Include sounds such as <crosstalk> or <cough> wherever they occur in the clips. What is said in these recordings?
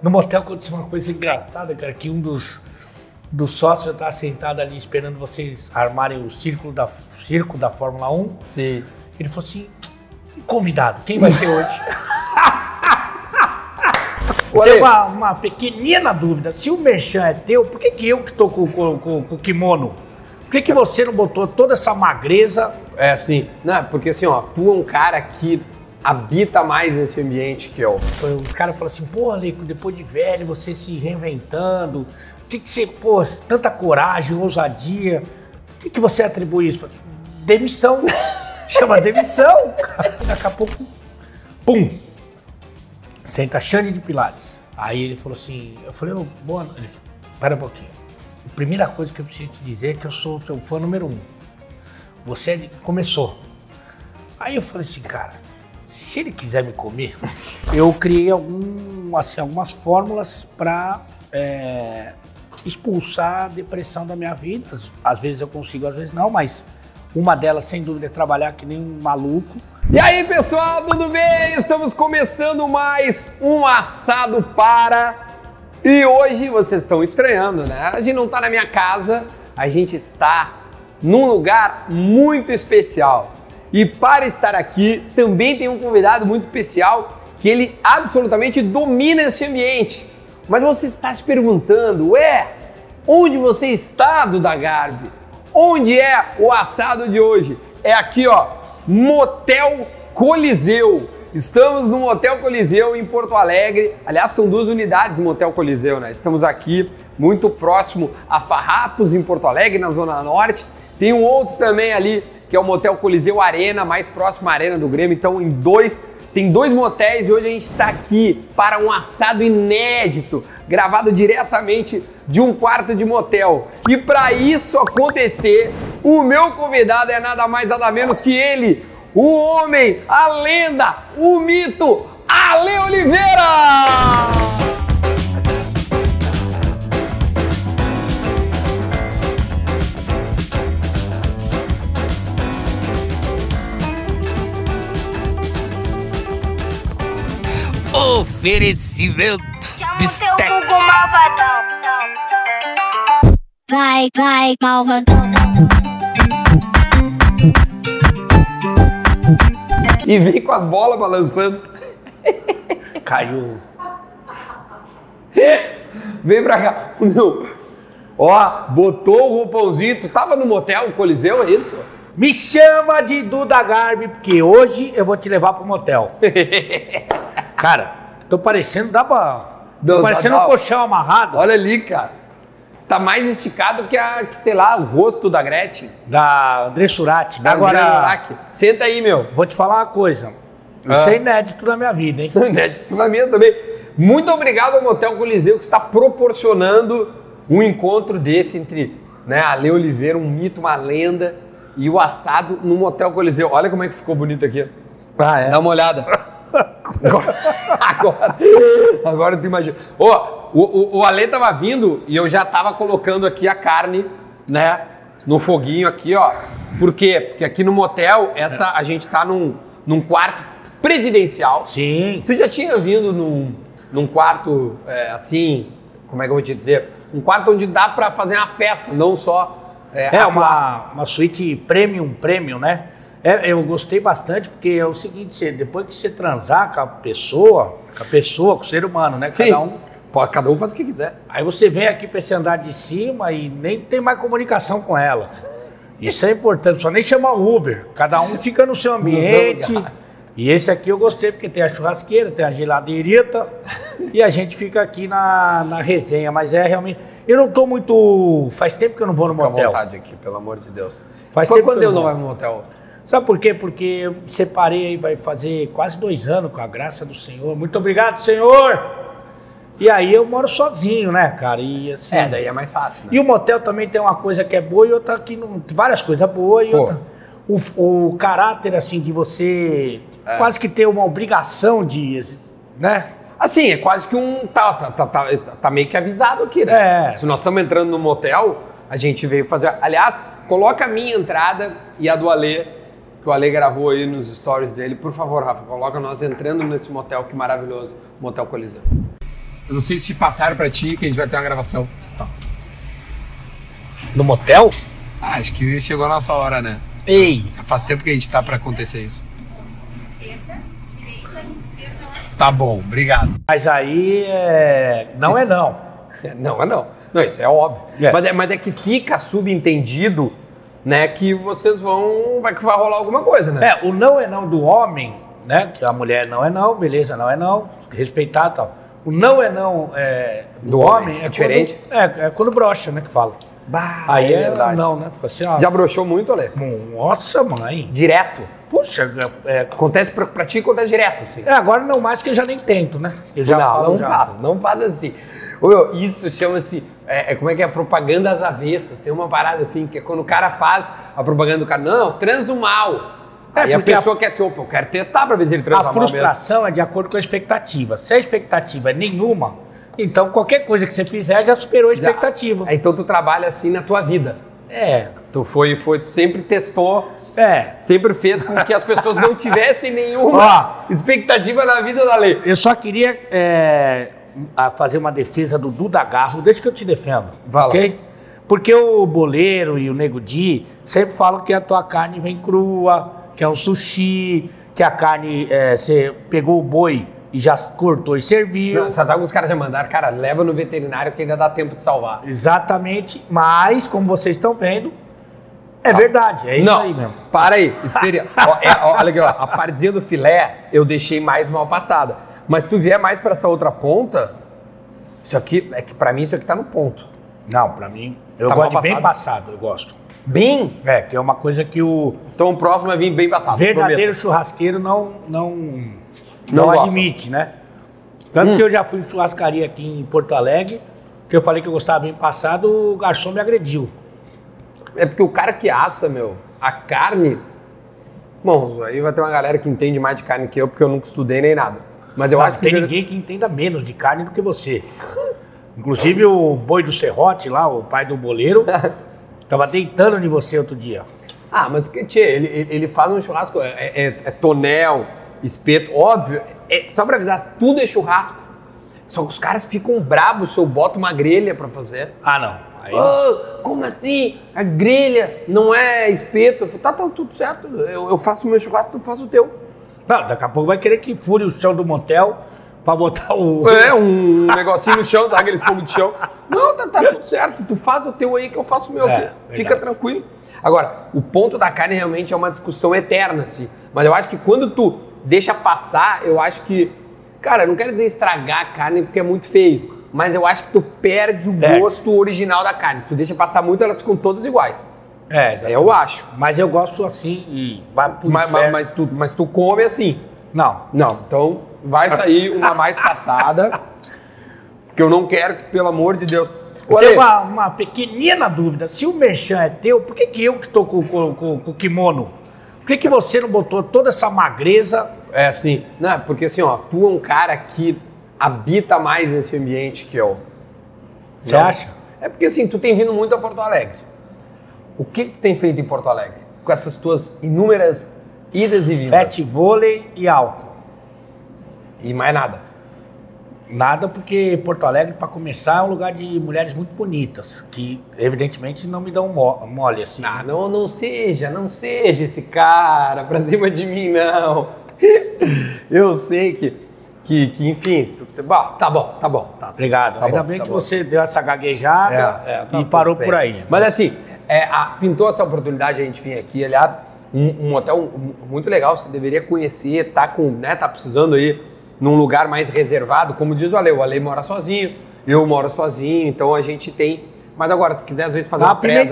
No motel aconteceu uma coisa engraçada, cara, que um dos, dos sócios estava sentado ali esperando vocês armarem o círculo da, circo da Fórmula 1. Sim. Ele falou assim: convidado, quem vai ser hoje? Tem uma, uma pequenina dúvida. Se o merchan é teu, por que, que eu que tô com, com, com, com o kimono? Por que, que você não botou toda essa magreza? É assim, não, porque assim, ó, tu é um cara que habita mais esse ambiente que eu. Os caras falam assim, pô, Aleco, depois de velho, você se reinventando. O que, que você, pô, tanta coragem, ousadia. O que, que você atribui isso? Assim, demissão. <laughs> Chama demissão. Daqui a pouco, pum. Senta Xande de Pilates. Aí ele falou assim, eu falei, ô, boa. Ele falou, pera um pouquinho. A primeira coisa que eu preciso te dizer é que eu sou teu fã número um. Você é começou. Aí eu falei assim, cara, se ele quiser me comer, eu criei algum, assim, algumas fórmulas para expulsar a depressão da minha vida. Às, às vezes eu consigo, às vezes não, mas uma delas, sem dúvida, é trabalhar que nem um maluco. E aí, pessoal, tudo bem? Estamos começando mais um assado para. E hoje vocês estão estranhando, né? A gente não tá na minha casa, a gente está num lugar muito especial. E para estar aqui, também tem um convidado muito especial que ele absolutamente domina esse ambiente. Mas você está se perguntando, ué, onde você está, Duda Garbi? Onde é o assado de hoje? É aqui, ó, Motel Coliseu. Estamos no Motel Coliseu em Porto Alegre. Aliás, são duas unidades do Motel Coliseu, né? Estamos aqui muito próximo a Farrapos, em Porto Alegre, na Zona Norte. Tem um outro também ali, que é o Motel Coliseu Arena, mais próximo à Arena do Grêmio. Então, em dois, tem dois motéis e hoje a gente está aqui para um assado inédito, gravado diretamente de um quarto de motel. E para isso acontecer, o meu convidado é nada mais nada menos que ele, o homem, a lenda, o mito, Ale Oliveira! Oferecimento Chama o seu Bistec. Vai, vai, malvadão. E vem com as bolas balançando. <laughs> Caiu. <laughs> Vem pra cá. Meu, ó, botou o roupãozinho. Tu tava no motel, no Coliseu, é isso? Me chama de Duda Garbi, porque hoje eu vou te levar pro motel. <laughs> Cara, tô parecendo, dá pra. Não, tô parecendo dá, um colchão amarrado Olha ali, cara. Tá mais esticado que, a, que, sei lá, o rosto da Gretchen. da André Surati. Da Agora, Urach. Senta aí, meu. vou te falar uma coisa. Isso Ah. é inédito na minha vida, hein? <laughs> Inédito na minha também. Muito obrigado ao Motel Coliseu que está proporcionando um encontro desse entre né, a Lê Oliveira, um mito, uma lenda, e o assado no Motel Coliseu. Olha como é que ficou bonito aqui. Ah, é. Dá uma olhada. <laughs> Agora, <laughs> agora, agora tu imagina. Ó, o, o, o Ale tava vindo e eu já tava colocando aqui a carne, né? No foguinho aqui, ó. Por quê? Porque aqui no motel, essa, a gente tá num, num quarto presidencial. Sim. Tu já tinha vindo num, num quarto é, assim, como é que eu vou te dizer? Um quarto onde dá pra fazer uma festa, não só. É atuar. uma, uma suíte premium, premium, né? É, eu gostei bastante porque é o seguinte, você- depois que você transar com a pessoa, com a pessoa, com o ser humano, né? Sim. Cada um. Pode, cada um faz o que quiser. Aí você vem aqui pra esse andar de cima e nem tem mais comunicação com ela. Isso é importante, só nem chamar o Uber. Cada um fica no seu ambiente. E esse aqui eu gostei porque tem a churrasqueira, tem a geladeirita e a gente fica aqui na, na resenha. Mas é realmente. Eu não tô muito. Faz tempo que eu não vou no Fica à motel. vontade aqui, pelo amor de Deus. Faz tempo quando que eu eu não vai no motel? Sabe por quê? Porque eu separei aí, vai fazer quase dois anos com a graça do Senhor. Muito obrigado, Senhor! E aí eu moro sozinho, né, cara? E assim. É, daí é mais fácil, né? E o motel também tem uma coisa que é boa e outra que não. Várias coisas boas e Pô. outra. O, o caráter, assim, de você quase que ter uma obrigação de. né? Assim, é quase que um. Tá, tá, tá, tá, tá meio que avisado aqui, né? É. Se nós estamos entrando no motel, a gente veio fazer. Aliás, coloca a minha entrada e a do Alê, que o Ale gravou aí nos stories dele. Por favor, Rafa, coloca nós entrando nesse motel, que maravilhoso. Motel Coliseu. Eu não sei se passaram pra ti que a gente vai ter uma gravação. No motel? Ah, acho que chegou a nossa hora, né? Ei, Faz tempo que a gente tá pra acontecer isso. Tá bom, obrigado. mas aí é... não é não. <laughs> Não, é não. Não, isso é óbvio. É. Mas, é, mas é que fica subentendido, né, que vocês vão. Vai que vai rolar alguma coisa, né? É, o não é não do homem, né? Que a mulher não é não, beleza, não é não, respeitar e tal. O não é não é, do, Do homem, homem, é é diferente? Quando, é, é quando brocha, né? Que fala. Bah, Aí é, verdade. não, né? Assim, ó, Já broxou muito, Ale? Nossa, mãe. Direto. Puxa, é, Acontece pra, pra ti, acontece direto, assim. é, agora não mais que eu já nem tento, né? Eu já não, falo, não já. não faz assim. Ô, meu, isso chama-se. É, é, como é que é? Propaganda às avessas. Tem uma parada assim, que é quando o cara faz a propaganda do cara, não, transo mal. É, Aí a porque a- pessoa quer assim, opa, eu quero testar pra ver se ele transa A mal mesmo. frustração é de acordo com a expectativa. Se a expectativa é nenhuma, então qualquer coisa que você fizer já superou a Já. expectativa. Então tu trabalha assim na tua vida. É, Tu foi, foi, tu sempre testou, é. sempre fez com que as pessoas não <laughs> tivessem nenhuma expectativa na vida da lei. Eu só queria é, a- fazer uma defesa do Duda Garro, deixa que eu te defendo. Vai lá. ok? Porque o boleiro e o nego Di sempre falam que a tua carne vem crua, que é um sushi, que a carne, é, você pegou o boi e já cortou e serviu. Não, alguns caras já mandaram, cara, leva no veterinário que ainda dá tempo de salvar. Exatamente, mas como vocês estão vendo, é verdade, é isso não, aí mesmo. para aí, espere. <laughs> ó, é, olha aqui, ó, a partezinha do filé eu deixei mais mal passada. Mas se tu vier mais pra essa outra ponta, isso aqui, é que pra mim isso aqui tá no ponto. Não, pra mim, eu Tá gosto de bem passado? eu gosto. Bem, É, que é uma coisa que o então o próximo vai vir bem passado. verdadeiro churrasqueiro não não Não não, admite, né? Tanto que eu já fui em churrascaria aqui em Porto Alegre, que eu falei que eu gostava bem passado, o garçom me agrediu. É porque o cara que assa, meu, a carne. Bom, aí vai ter uma galera que entende mais de carne que eu, porque eu nunca estudei nem nada. Mas eu Não acho que. tem ninguém que entenda menos de carne do que você. Inclusive o boi do serrote lá, o pai do boleiro, <laughs> tava deitando em você outro dia. Ah, mas que tchê, ele, ele- faz um churrasco, é, é- é tonel, espeto, óbvio. é- só pra avisar, tudo é churrasco. Só que os caras ficam brabos se eu boto uma grelha pra fazer. Ah, não. Aí, Ô, como assim? A grelha não é espeto? Eu falo, tá, tá tudo certo. Eu, eu faço o meu churrasco, tu faz o teu. Não, daqui a pouco vai querer que fure o chão do motel pra botar o. É, um negocinho no chão, tá? Aqueles fogo de chão. Não, tá, tá tudo certo. Tu faz o teu aí que eu faço o meu É, aqui. Fica tranquilo. Agora, o ponto da carne realmente é uma discussão eterna, assim. Mas eu acho que quando tu deixa passar, eu acho que. Cara, eu não quero dizer estragar a carne porque é muito feio. Mas eu acho que tu perde o Perde. gosto original da carne. Tu deixa passar muito, elas ficam todas iguais. É, exatamente. Eu acho. Mas eu gosto assim e vai pro Mas, mas, mas tu, mas tu come assim. Não. Não, então vai sair uma mais passada. Porque eu não quero que, pelo amor de Deus. Eu tenho uma, uma pequenina dúvida. Se o merchan é teu, por que, que eu que tô com, com, com- com o kimono? Por que, que você não botou toda essa magreza? É assim, não, porque assim, ó, tu é um cara que habita mais esse ambiente que eu. Você acha? É porque assim, tu tem vindo muito a Porto Alegre. O que, que tu tem feito em Porto Alegre? Com essas tuas inúmeras idas e vindas. Fete vôlei e álcool. E mais nada. Nada porque Porto Alegre, para começar, é um lugar de mulheres muito bonitas, que evidentemente não me dão mo- mole assim. Ah, não, não seja, não seja esse cara pra cima de mim, não. <laughs> Eu sei que, que, que enfim, tu- bom, tá bom, tá bom, tá, Obrigado. Tá Ainda bom, bem tá que bom. você deu essa gaguejada É, é, tá e parou tudo por bem. aí. Mas assim, é, a- pintou essa oportunidade a gente vir aqui, aliás, um, um hotel muito legal, você deveria conhecer, tá com, né, tá precisando aí num lugar mais reservado, como diz o Ale, o Ale mora sozinho, eu moro sozinho, então a gente tem. Mas agora, se quiser às vezes fazer Dá uma uma presa,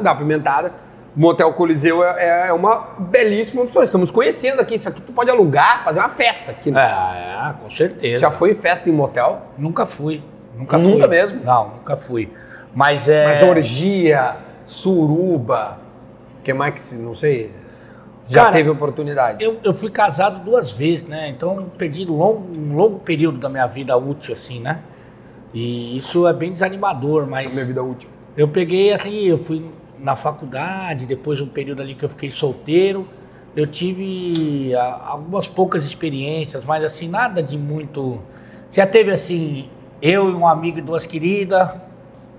dá uma pimentada. Motel Coliseu é, é uma belíssima opção. Estamos conhecendo aqui. Isso aqui tu pode alugar, fazer uma festa aqui. né? É, com certeza. Já foi festa em motel? Nunca fui. Nunca Nunca fui. mesmo? Não, nunca fui. Mas é. Mas orgia, suruba, que mais que não sei, já Cara, teve oportunidade. Eu, eu fui casado duas vezes, né? Então perdi longo, um longo período da minha vida útil, assim, né? E isso é bem desanimador, mas. minha vida útil. Eu peguei ali, eu fui na faculdade, depois um período ali que eu fiquei solteiro. Eu tive ah, algumas poucas experiências, mas assim, nada de muito. Já teve assim, eu e um amigo e duas queridas.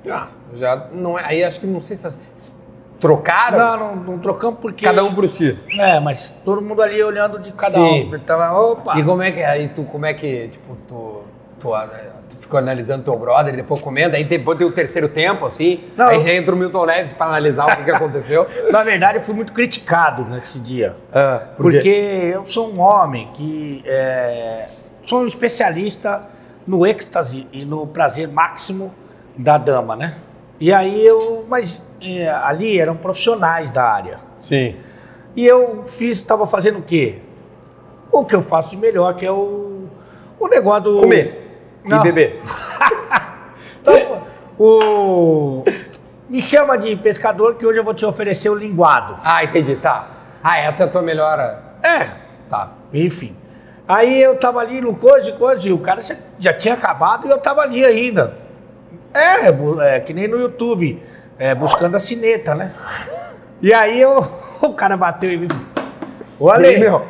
Ah, já não é. Aí acho que não sei se. Trocaram? Não, não, não trocamos porque. Cada um por si. É, mas todo mundo ali olhando de cada Sim. um. Então, opa. E como é que? Aí tu, como é que, tipo, tu, tu, ah, tu ficou analisando teu brother depois comendo, aí depois tem o terceiro tempo, assim, Não, aí eu- já entra o Milton Neves pra analisar o que, que aconteceu. <laughs> Na verdade, eu fui muito criticado nesse dia. Ah, por quê? porque eu sou um homem que é, sou um especialista no êxtase e no prazer máximo da dama, né? E aí eu. Mas é, ali eram profissionais da área. Sim. E eu fiz, estava fazendo o quê? O que eu faço de melhor, que é o, o negócio do. Comer Não. e beber. <laughs> Então, o. Me chama de pescador que hoje eu vou te oferecer o linguado. Ah, entendi, tá. Ah, essa é a tua melhor... É, Tá. enfim. Aí eu tava ali no coisa e coisa, e o cara já, já tinha acabado e eu tava ali ainda. É, bu- é, que nem no YouTube, é, buscando a sineta, né? E aí eu, <laughs> o cara bateu em mim. Ô, Ale, meu?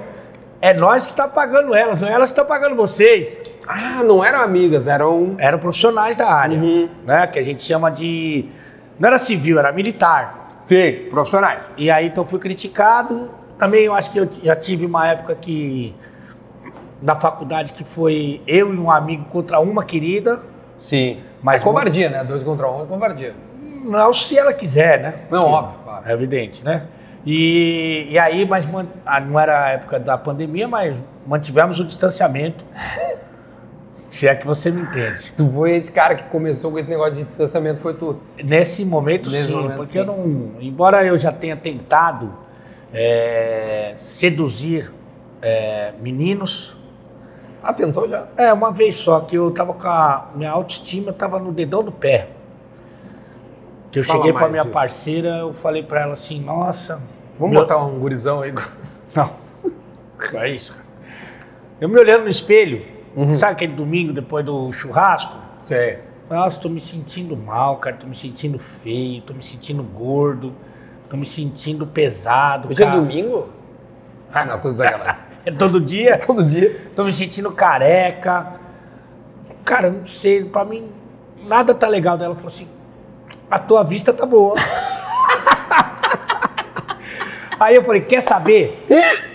é nós que tá pagando elas, não é elas que estão pagando vocês. Ah, não eram amigas, eram... Eram profissionais da área, né? Que a gente chama de... Não era civil, era militar. Sim, profissionais. E aí então fui criticado. Também eu acho que eu já tive uma época que da faculdade que foi eu e um amigo contra uma querida. Sim. Mas é covardia, né? Dois contra um é covardia. Não se ela quiser, né? Não, óbvio, claro. É evidente, né? E, e aí, mas ah, não era a época da pandemia, mas mantivemos o distanciamento. <laughs> Se é que você me entende. Tu foi esse cara que começou com esse negócio de distanciamento, foi tu. Nesse momento, Nesse sim, momento, porque sim. eu não. Embora eu já tenha tentado é, seduzir é, meninos, Ah, tentou já? É, uma vez só, que eu tava com a minha autoestima, tava no dedão do pé. Que eu Fala cheguei pra mais minha disso. parceira, eu falei pra ela assim, nossa. Vamos meu- botar um gurizão aí. <laughs> Não. É isso, cara. Eu me olhando no espelho, Uhum. sabe aquele domingo depois do churrasco? Sei. Falei, nossa, tô me sentindo mal, cara, tô me sentindo feio, tô me sentindo gordo, tô me sentindo pesado. Hoje é cara. domingo? Ah, não, tô desagradável. <laughs> É todo dia? <laughs> Todo dia. Tô me sentindo careca. Cara, não sei, pra mim nada tá legal dela. Falou assim: a tua vista tá boa. <laughs> Aí eu falei: quer saber?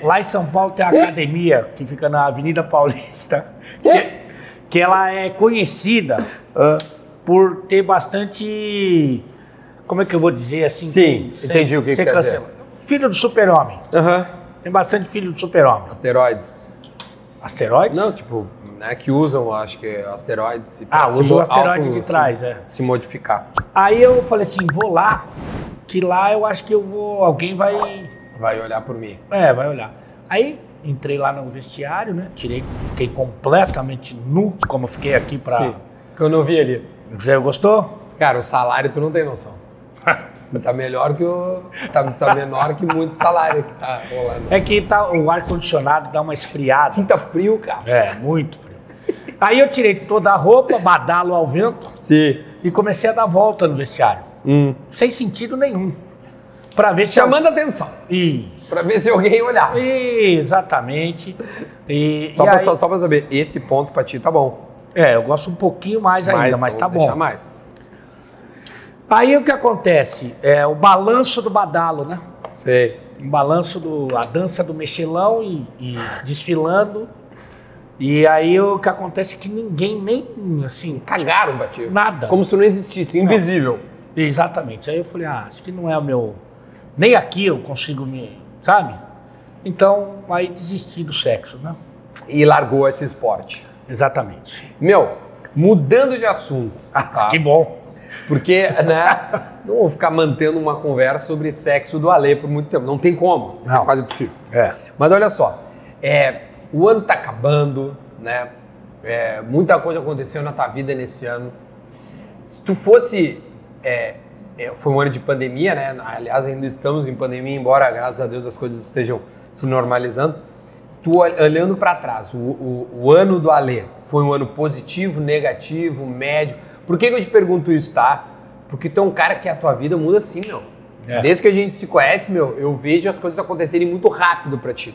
Lá em São Paulo tem a academia que fica na Avenida Paulista, que, que ela é conhecida por ter bastante. Como é que eu vou dizer assim? Sim, entendi o que sem que quer dizer. cancela- Filho do super-homem. Aham. Tem bastante filho do super-homem. Asteroides. Asteroides? Não, tipo, né, que usam, acho que asteroides. Ah, pra se usa o asteroide de trás, é. Se modificar. Aí eu falei assim, vou lá, que lá eu acho que eu vou, alguém vai, Vai olhar por mim. é, vai olhar. Aí entrei lá no vestiário, né? Tirei, fiquei completamente nu, como fiquei aqui pra. Sim. Que eu não vi ali. Você gostou? Cara, o salário tu não tem noção. Tá melhor que o. Tá, tá menor que muito salário que tá rolando. É que tá, o ar condicionado dá uma esfriada. Assim tá frio, cara. É, muito frio. Aí eu tirei toda a roupa, badalo ao vento Sim. e comecei a dar volta no vestiário, Hum. sem sentido nenhum, Pra ver se Chamando atenção. Isso. Pra ver se alguém olhar. Exatamente. E, Só e pra, aí- só, só pra saber, esse ponto pra ti tá bom. É, eu gosto um pouquinho mais ainda, mas, então tá bom. mais. Aí o que acontece? É o balanço do badalo, né? Sei. Um balanço do. a dança do mexilão e, e desfilando. E aí o que acontece é que ninguém nem assim. Cagaram ti. Nada. Como se não existisse, invisível. Exatamente. Aí eu falei, ah, acho que não é o meu. Nem aqui eu consigo me. Sabe? Então, aí desisti do sexo, né? E largou esse esporte. Exatamente. Meu, mudando de assunto. tá? <laughs> Que bom. Porque, né? Não vou ficar mantendo uma conversa sobre sexo do Alê por muito tempo. Não tem como. Isso é Não. quase impossível. É. Mas olha só, é, o ano tá acabando, né? É, muita coisa aconteceu na tua vida nesse ano. Se tu fosse. é, é, foi um ano de pandemia, né? Aliás, ainda estamos em pandemia, embora, graças a Deus, as coisas estejam se normalizando. Tu ol- olhando para trás, o, o- o ano do Alê foi um ano positivo, negativo, médio. Por que, que eu te pergunto isso, tá? Porque tu é um cara que a tua vida muda assim, meu. É. Desde que a gente se conhece, meu, eu vejo as coisas acontecerem muito rápido pra ti.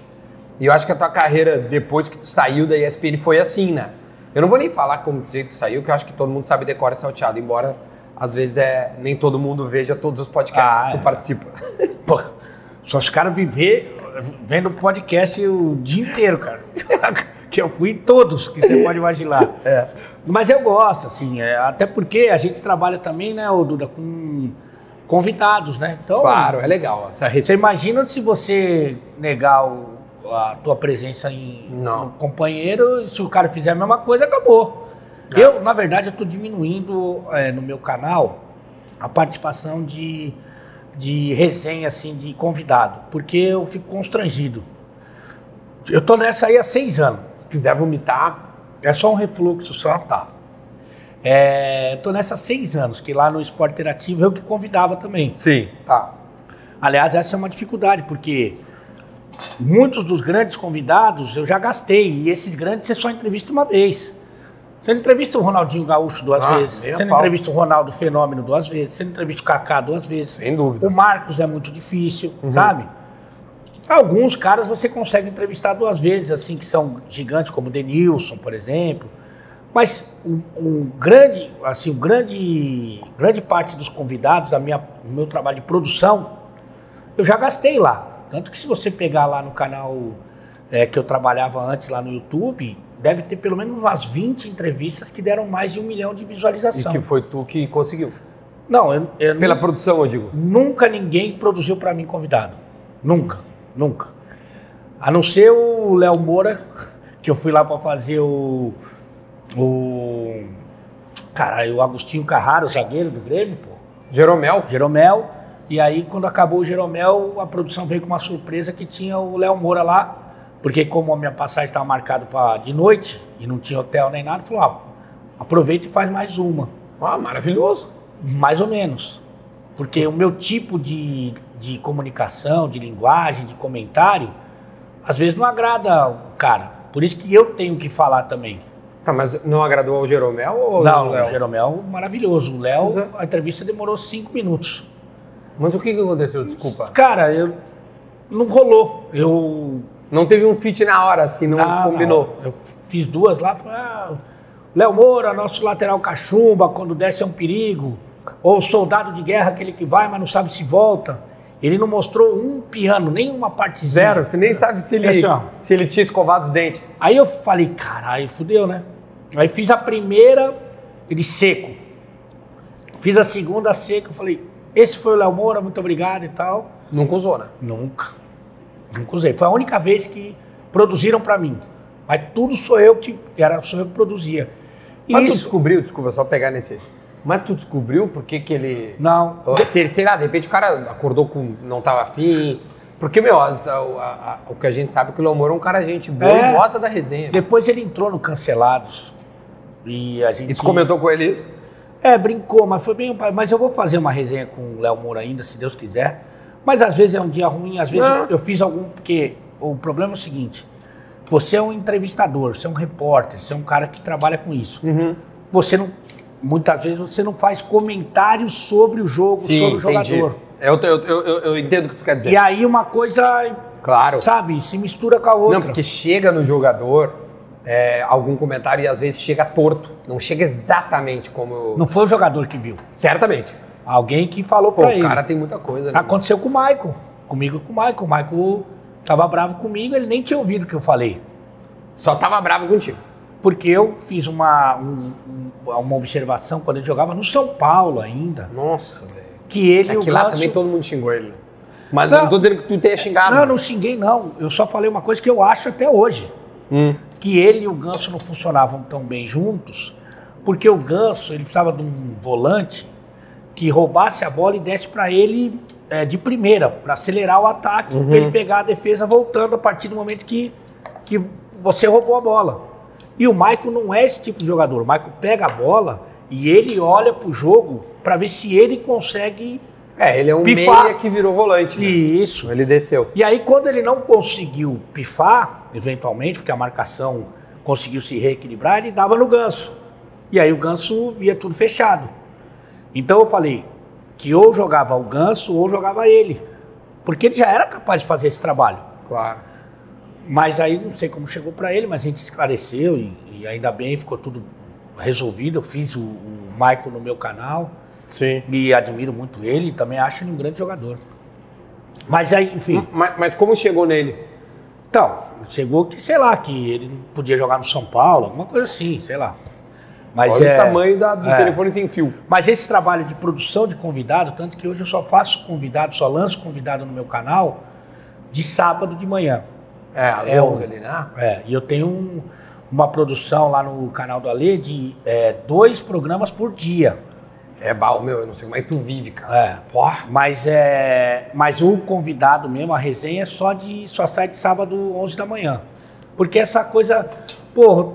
E eu acho que a tua carreira, depois que tu saiu da ESPN, foi assim, né? Eu não vou nem falar como que jeito saiu, que eu acho que todo mundo sabe decora e salteado, embora às vezes é, nem todo mundo veja todos os podcasts Ah, que tu é. participa. <laughs> Pô, só os caras viver vendo podcast o dia inteiro, cara. <laughs> que eu fui em todos que você pode imaginar. <laughs> É. Mas eu gosto, assim, é, até porque a gente trabalha também, né, ô Duda, com convidados, né? Então, Claro, é legal. Essa rede Você imagina se você negar o- a tua presença em Não. no companheiro, e se o cara fizer a mesma coisa, acabou. Eu, na verdade, eu estou diminuindo é, no meu canal a participação de, de resenha, assim, de convidado, porque eu fico constrangido. Eu tô nessa aí há seis anos. Se quiser vomitar, É só um refluxo só. tá. É, tô nessa há seis anos, que lá no Esporte Interativo eu que convidava também. Sim. Tá. Aliás, essa é uma dificuldade, porque muitos dos grandes convidados eu já gastei, e esses grandes você só entrevista uma vez. Você não entrevista o Ronaldinho Gaúcho duas Ah, vezes, você não entrevista o Ronaldo Fenômeno duas vezes, você não entrevista o Kaká duas vezes. Sem dúvida. O Marcos é muito difícil, Uhum. sabe? Alguns caras você consegue entrevistar duas vezes, assim, que são gigantes, como o Denilson, por exemplo. Mas o, o grande, assim, o grande, grande parte dos convidados da minha, do meu trabalho de produção, eu já gastei lá. Tanto que se você pegar lá no canal é, que eu trabalhava antes lá no YouTube, deve ter pelo menos umas 20 entrevistas que deram mais de um milhão de E visualização. que foi tu que conseguiu. Não, eu, eu Pela produção, eu digo. nunca ninguém produziu pra mim convidado. Nunca, nunca. A não ser o Léo Moura, que eu fui lá pra fazer o. O. Caralho, o Agostinho Carraro, o zagueiro do Grêmio, pô. Jeromel. Jeromel. E aí, quando acabou o Jeromel, a produção veio com uma surpresa que tinha o Léo Moura lá. Porque como a minha passagem estava marcada para de noite e não tinha hotel nem nada, falou, ah, aproveita e faz mais uma. Ah, maravilhoso. Mais ou menos. Porque o meu tipo de, de comunicação, de linguagem, de comentário, às vezes não agrada o cara. Por isso que eu tenho que falar também. Tá, mas não agradou ao Jeromel ou não, Léo? o Jeromel, maravilhoso. O Pois é. Léo, a entrevista demorou cinco minutos. Mas o que, que aconteceu? Desculpa. Cara, eu, não rolou. Eu Não teve um fit na hora, assim, não Ah, combinou. não. Eu fiz duas lá, falei, ah, Léo Moura, nosso lateral cachumba, quando desce é um perigo. Ou o soldado de guerra, aquele que vai, mas não sabe se volta. Ele não mostrou um piano, nem uma parte Zero. Tu nem sabe se ele, Assim, ó. se ele tinha escovado os dentes. Aí eu falei, caralho, fudeu, né? Aí fiz a primeira de seco. Fiz a segunda seca, eu falei, esse foi o Léo Moura, muito obrigado e tal. Nunca usou, né? Nunca. Nunca usei. Foi a única vez que produziram pra mim. Mas tudo sou eu que era, sou eu que produzia. E Mas tu isso. descobriu, desculpa, só pegar nesse. Mas tu descobriu por que, que ele. Não. Sei, sei lá, de repente o cara acordou com. não tava afim. Porque, meu, a- a- a- o que a gente sabe é que o Léo Moura é um cara gente boa É. e gosta da resenha. Depois ele entrou no Cancelados. E a gente. E tu comentou com ele isso? É, brincou, mas foi bem. Mas eu vou fazer uma resenha com o Léo Moura ainda, se Deus quiser. Mas às vezes é um dia ruim, às vezes eu, eu fiz algum. Porque o problema é o seguinte: você é um entrevistador, você é um repórter, você é um cara que trabalha com isso. Uhum. Você não. Muitas vezes você não faz comentários sobre o jogo, sobre o jogador. Eu, eu, eu, eu- entendo o que tu quer dizer. E aí uma coisa, Claro. sabe, se mistura com a outra. Não, porque chega no jogador é, algum comentário e às vezes chega torto. Não chega exatamente como. Não foi o jogador que viu. Certamente. Alguém que falou Pô, pra ele. caras têm muita coisa, né? Aconteceu com o Michael. Comigo e com o Michael. O Michael tava bravo comigo, ele nem tinha ouvido o que eu falei. Só tava bravo contigo. Porque eu fiz uma, um- um- uma observação quando ele jogava no São Paulo ainda, Nossa, velho. que ele e É o que lá Ganso... também todo mundo xingou ele. Mas Não. tô dizendo que tu tenha xingado. Não, não xinguei não. Eu só falei uma coisa que eu acho até hoje. Hum. Que ele e o Ganso não funcionavam tão bem juntos, porque o Ganso ele precisava de um volante que roubasse a bola e desse para ele é, de primeira, para acelerar o ataque, Uhum. para ele pegar a defesa voltando a partir do momento que, que você roubou a bola. E o Michael não é esse tipo de jogador. O Michael pega a bola e ele olha pro jogo para ver se ele consegue É, ele é um Pifar. meia que virou volante. né? isso. Ele desceu. E aí, quando ele não conseguiu pifar, eventualmente, porque a marcação conseguiu se reequilibrar, ele dava no ganso. E aí o ganso via tudo fechado. Então eu falei que ou jogava o ganso ou jogava ele. Porque ele já era capaz de fazer esse trabalho. Claro. Mas aí não sei como chegou para ele, mas a gente esclareceu e, e ainda bem ficou tudo resolvido. Eu fiz o, o Michael no meu canal Sim. e admiro muito ele e também acho ele um grande jogador. Mas aí, enfim, Mas, mas como chegou nele? então, chegou que, sei lá, que ele não podia jogar no São Paulo, alguma coisa assim, sei lá. Mas Olha é, o tamanho da- do é. telefone sem fio. Mas esse trabalho de produção de convidado, tanto que hoje eu só faço convidado, só lanço convidado no meu canal de sábado de manhã. É, É, 11 o- ali, né? É, e eu tenho um- uma produção lá no canal do Alê de é, dois programas por dia. É, bal, meu, eu não sei como é que tu vive, cara. É. Mas é, mas o convidado mesmo, a resenha é só de só sai de sábado 11 da manhã. Porque essa coisa, pô,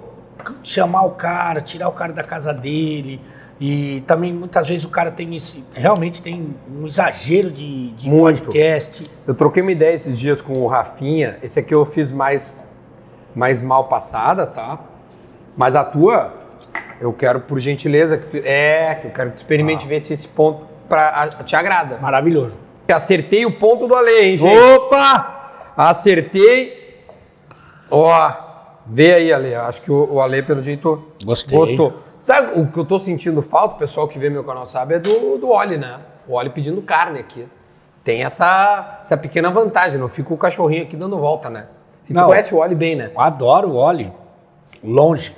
chamar o cara, tirar o cara da casa dele e também muitas vezes o cara tem esse realmente tem um exagero de, de Muito. podcast. Eu troquei uma ideia esses dias com o Rafinha. Esse aqui eu fiz mais, mais mal passada, tá? Mas a tua, eu quero, por gentileza, que tu, é, que eu quero que tu experimente ver se esse ponto pra, a- te agrada. Maravilhoso. Acertei o ponto do Ale, hein, gente? Opa! Acertei. Ó, vê aí, Ale. Acho que o, o Ale, pelo jeito, Gostei. gostou. Sabe o que eu tô sentindo falta, o pessoal que vê meu canal sabe, é do, do Oli, né? O Oli pedindo carne aqui. Tem essa, essa pequena vantagem, não fica o cachorrinho aqui dando volta, né? Se tu Não. conhece o Oli bem, né? Eu adoro o Oli. Longe.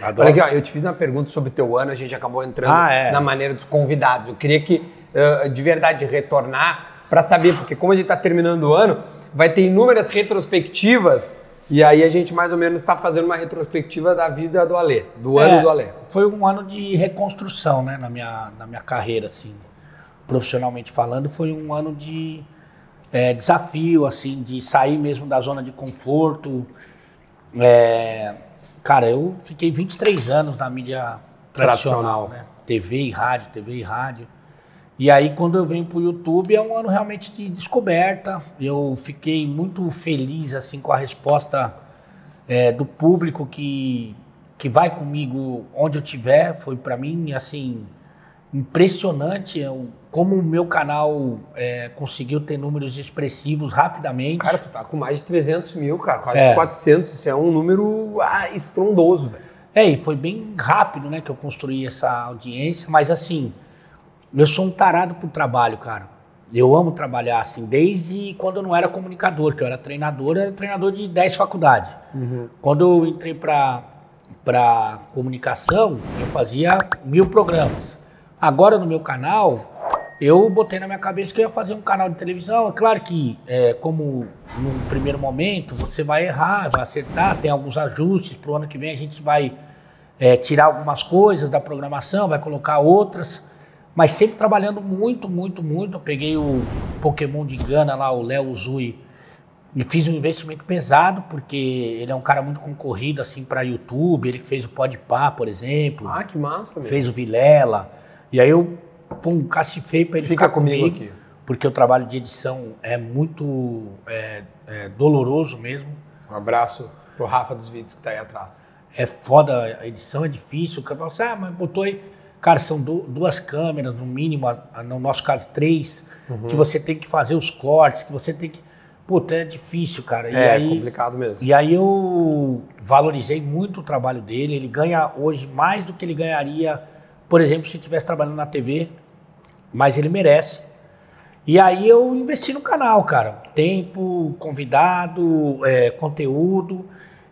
Adoro. Olha aqui, ó, eu te fiz uma pergunta sobre teu ano, a gente acabou entrando Ah, é. na maneira dos convidados. Eu queria que, eh, de verdade, retornar para saber, porque como a gente está terminando o ano, vai ter inúmeras retrospectivas e aí a gente mais ou menos está fazendo uma retrospectiva da vida do Alê, do ano É, do Alê. Foi um ano de reconstrução, né, na minha, na minha carreira, assim, profissionalmente falando, foi um ano de é, desafio, assim, de sair mesmo da zona de conforto. É, cara, eu fiquei 23 anos na mídia tradicional, Tradicional. né? TV e rádio, TV e rádio. E aí, quando eu venho pro YouTube, é um ano realmente de descoberta. Eu fiquei muito feliz, assim, com a resposta é, do público que, que vai comigo onde eu tiver. Foi para mim, assim, impressionante é, o- como o meu canal é, conseguiu ter números expressivos rapidamente. Cara, tu tá com mais de 300 mil, cara, quase É. 400, isso é um número ah, estrondoso, velho. É, e foi bem rápido, né, que eu construí essa audiência, mas assim, eu sou um tarado pro trabalho, cara. Eu amo trabalhar, assim, desde quando eu não era comunicador, que eu era treinador, eu era treinador de 10 faculdades. Quando eu entrei pra, pra comunicação, eu fazia mil programas. Agora no meu canal, eu botei na minha cabeça que eu ia fazer um canal de televisão. É claro que, é, como num primeiro momento, você vai errar, vai acertar, tem alguns ajustes. Para o ano que vem a gente vai é, tirar algumas coisas da programação, vai colocar outras. Mas sempre trabalhando muito, muito, muito. Eu peguei o Pokémon de Gana lá, o Léo Uzui, e fiz um investimento pesado, porque ele é um cara muito concorrido assim para YouTube. Ele que fez o Podpah, por exemplo Ah, que massa, meu. fez o Vilela. E aí eu pum, cacifei para ele Fica ficar comigo comigo, aqui. porque o trabalho de edição é muito é, é doloroso mesmo. Um abraço pro Rafa dos vídeos que tá aí atrás. É foda, a edição é difícil. O cara fala assim, ah, mas botou aí. Cara, são du- duas câmeras, no mínimo, a- a- no nosso caso, três, Uhum. que você tem que fazer os cortes, que você tem que. Puta, é difícil, cara. E é aí, complicado mesmo. E aí eu valorizei muito o trabalho dele. Ele ganha hoje mais do que ele ganharia, por exemplo, se estivesse trabalhando na TV. Mas ele merece. E aí eu investi no canal, cara. Tempo, convidado, é, conteúdo.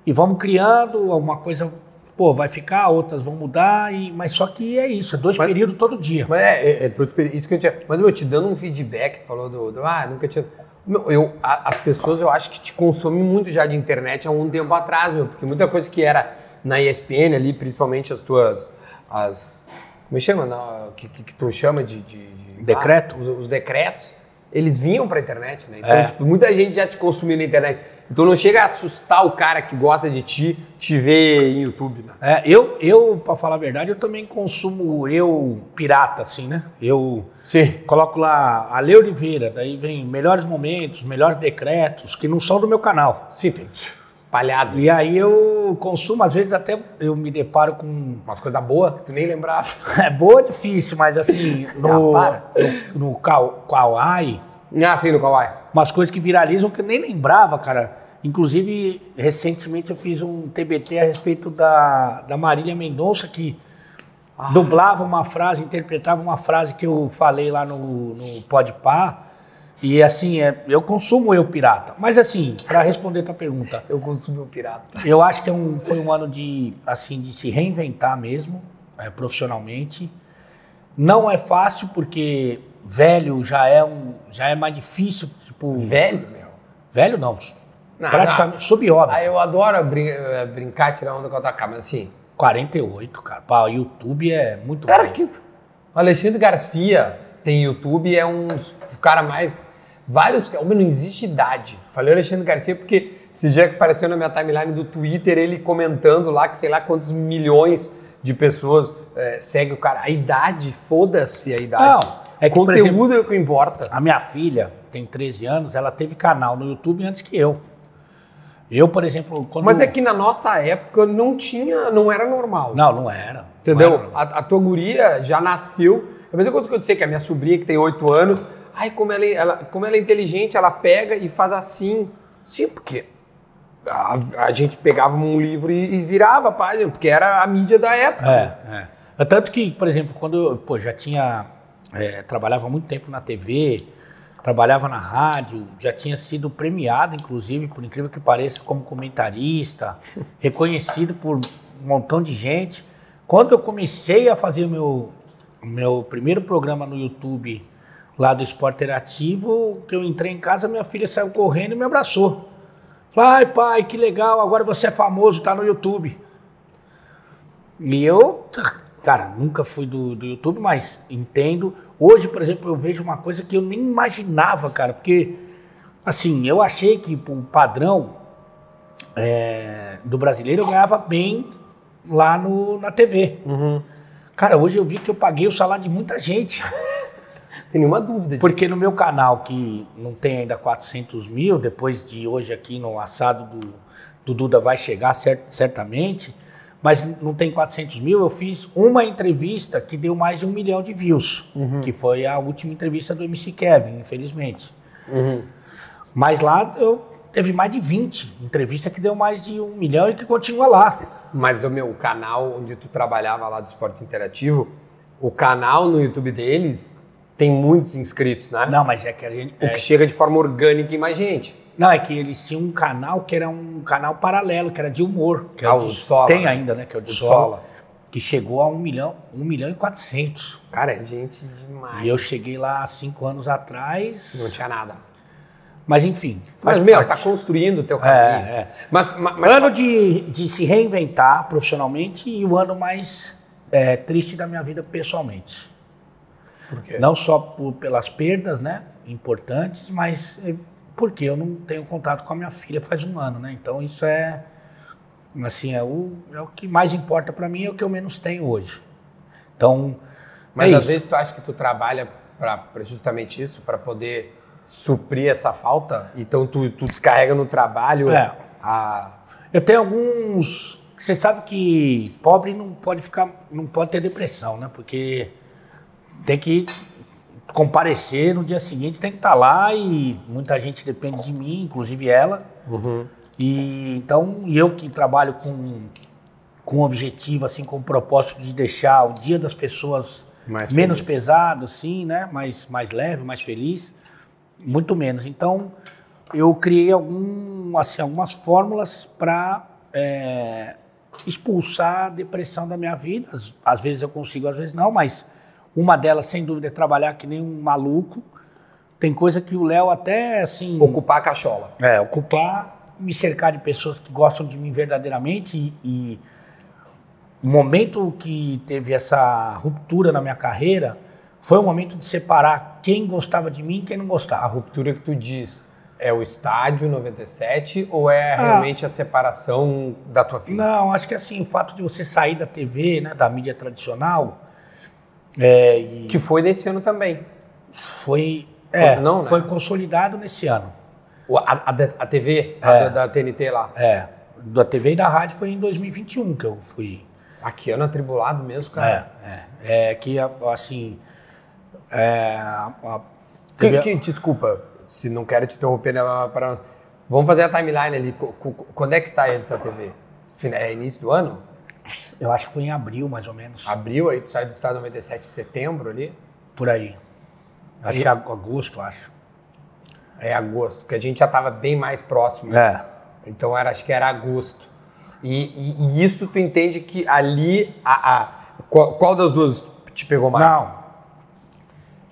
E vamos criando alguma coisa. Pô, vai ficar, outras vão mudar. E, mas só que é isso, é dois Mas- períodos todo dia. Mas é, é, é isso que eu tinha. Mas, meu, te dando um feedback, tu falou do. do, ah, nunca tinha. Meu, eu, a- as pessoas eu acho que te consomem muito já de internet há um tempo atrás, meu, porque muita coisa que era na ESPN ali, principalmente as tuas. As, como é que chama? Na, que, que, que tu chama de. de, de- Decreto? ah, os, os decretos, eles vinham pra internet, né? Então, É. tipo, muita gente já te consumiu na internet. Então não chega a assustar o cara que gosta de ti te ver em YouTube, né? É, eu, eu, pra falar a verdade, eu também consumo eu pirata, assim, né? Eu Sim. coloco lá Ale Oliveira, daí vem melhores momentos, melhores decretos, que não são do meu canal. Sim, tem. Espalhado. E aí eu consumo, às vezes até eu me deparo com. Umas coisas boas que tu nem lembrava. <laughs> É boa, difícil, mas assim, <laughs> no, Ah, no, no Kawaii, Ah, sim, no Kawaii. umas coisas que viralizam que eu nem lembrava, cara. Inclusive, recentemente eu fiz um TBT a respeito da, da Marília Mendonça, que dublava uma frase, interpretava uma frase que eu falei lá no, no Podpah. E assim, é, eu consumo eu pirata. Mas assim, para responder a tua pergunta, Eu consumo o pirata. eu acho que é um- foi um ano de, assim, de se reinventar mesmo, é, profissionalmente. Não é fácil porque velho já é um, já é mais difícil, tipo, Velho, meu. velho não, Não, praticamente não. subóbito. Ah, eu adoro brin- eh, brincar, tirar onda com a tua cara, mas assim. 48, cara. Pá, YouTube é muito Cara, que. O Alexandre Garcia tem YouTube, é um dos cara mais. Vários. Homem, não existe idade. Falei Alexandre Garcia porque esse dia que apareceu na minha timeline do Twitter, ele comentando lá que sei lá quantos milhões de pessoas eh, seguem o cara. A idade, foda-se a idade. Não, é que, por Conteúdo é o que importa. A minha filha tem 13 anos, ela teve canal no YouTube antes que eu. Eu, por exemplo, quando... Mas é que na nossa época não tinha, não era normal. Não, não era. Entendeu? Não era. A, a tua guria já nasceu. A mesma coisa que eu disse que a minha sobrinha, que tem 8 anos, ai, como ela, é- ela- como ela é inteligente, ela pega e faz assim. Sim, porque a, a gente pegava um livro e, e virava a página, porque era a mídia da época. É, é. Tanto que, por exemplo, quando eu pô, já tinha. é, trabalhava muito tempo na TV, trabalhava na rádio, já tinha sido premiado, inclusive, por incrível que pareça, como comentarista, <laughs> reconhecido por um montão de gente. Quando eu comecei a fazer o meu, meu primeiro programa no YouTube lá do Esporte Interativo, que eu entrei em casa, minha filha saiu correndo e me abraçou. Falei, ai pai, que legal, agora você é famoso, tá no YouTube. E eu, cara, nunca fui do, do YouTube, mas entendo. Hoje, por exemplo, eu vejo uma coisa que eu nem imaginava, cara, porque, assim, eu achei que o padrão é, do brasileiro eu ganhava bem lá no, na TV. Cara, hoje eu vi que eu paguei o salário de muita gente. <laughs> Tem nenhuma dúvida disso. Porque no meu canal, que não tem ainda 400 mil, depois de hoje aqui no assado do, do Duda vai chegar cer- certamente, mas não tem 400 mil, eu fiz uma entrevista que deu mais de um milhão de views, que foi a última entrevista do MC Kevin, infelizmente. Mas lá eu teve mais de 20 entrevistas que deu mais de um milhão e que continua lá. Mas o meu canal onde tu trabalhava lá do Esporte Interativo, o canal no YouTube deles tem muitos inscritos, né? Não, mas é que a gente... O é- que chega de forma orgânica em mais gente. Não, é que eles tinham um canal que era um canal paralelo, que era de humor. Que é Ah, o o de- Sola, Tem né? ainda, né? Que é o de O Sola, Sola. Que chegou a um milhão, um milhão e quatrocentos. Cara, é gente demais. E eu cheguei lá há cinco anos atrás. Não tinha nada. Mas enfim. Mas, meu, parte. tá construindo o teu caminho. É, é. Mas, ma- mas, Ano de, de se reinventar profissionalmente e o ano mais é, triste da minha vida pessoalmente. Não só por- pelas perdas, né? Importantes, mas é, porque eu não tenho contato com a minha filha faz um ano, né? Então isso é assim é o, é o que mais importa para mim é o que eu menos tenho hoje. Então, Mas é às isso. vezes tu acha que tu trabalha para justamente isso, para poder suprir essa falta? Então tu, tu descarrega no trabalho É. a. Eu tenho alguns. Você sabe que pobre não pode ficar, não pode ter depressão, né? Porque tem que comparecer no dia seguinte, tem que estar lá e muita gente depende de mim, inclusive ela. E então, eu que trabalho com com objetivo, assim, com o propósito de deixar o dia das pessoas Mais menos feliz. pesado, assim, né? Mais, mais leve, mais feliz. Muito menos. Então, eu criei algum, assim, algumas fórmulas para expulsar a depressão da minha vida. Às, às vezes eu consigo, às vezes não, mas uma delas, sem dúvida, é trabalhar que nem um maluco. Tem coisa que o Léo até, assim... ocupar a cachola. É, ocupar, me cercar de pessoas que gostam de mim verdadeiramente e, e o momento que teve essa ruptura na minha carreira foi o momento de separar quem gostava de mim e quem não A gostava. ruptura que tu diz é o estádio 97 ou é Ah. realmente a separação da tua filha? Não, acho que assim, o fato de você sair da TV, né, da mídia tradicional, é, e Que foi nesse ano também. foi, Foi- é, não, né? foi consolidado nesse ano. O- A, a a TV, a É. da, da TNT lá. É, da TV e da rádio foi em 2021 que eu fui. Aqui ano atribulado mesmo, cara. É, é, é que assim, é, a, a Que, TV que- desculpa, se não quero te interromper, né, para Vamos fazer a timeline ali. Quando é que sai antes da TV? É início do ano? Eu acho que foi em abril, mais ou menos. Abril, aí tu sai do estado 97 de setembro ali. Por aí. Acho E- que é agosto, acho. É agosto, porque a gente já estava bem mais próximo. É. Então era, acho que era agosto. E, e- e isso tu entende que ali a, a- qual, qual das duas te pegou mais? Não.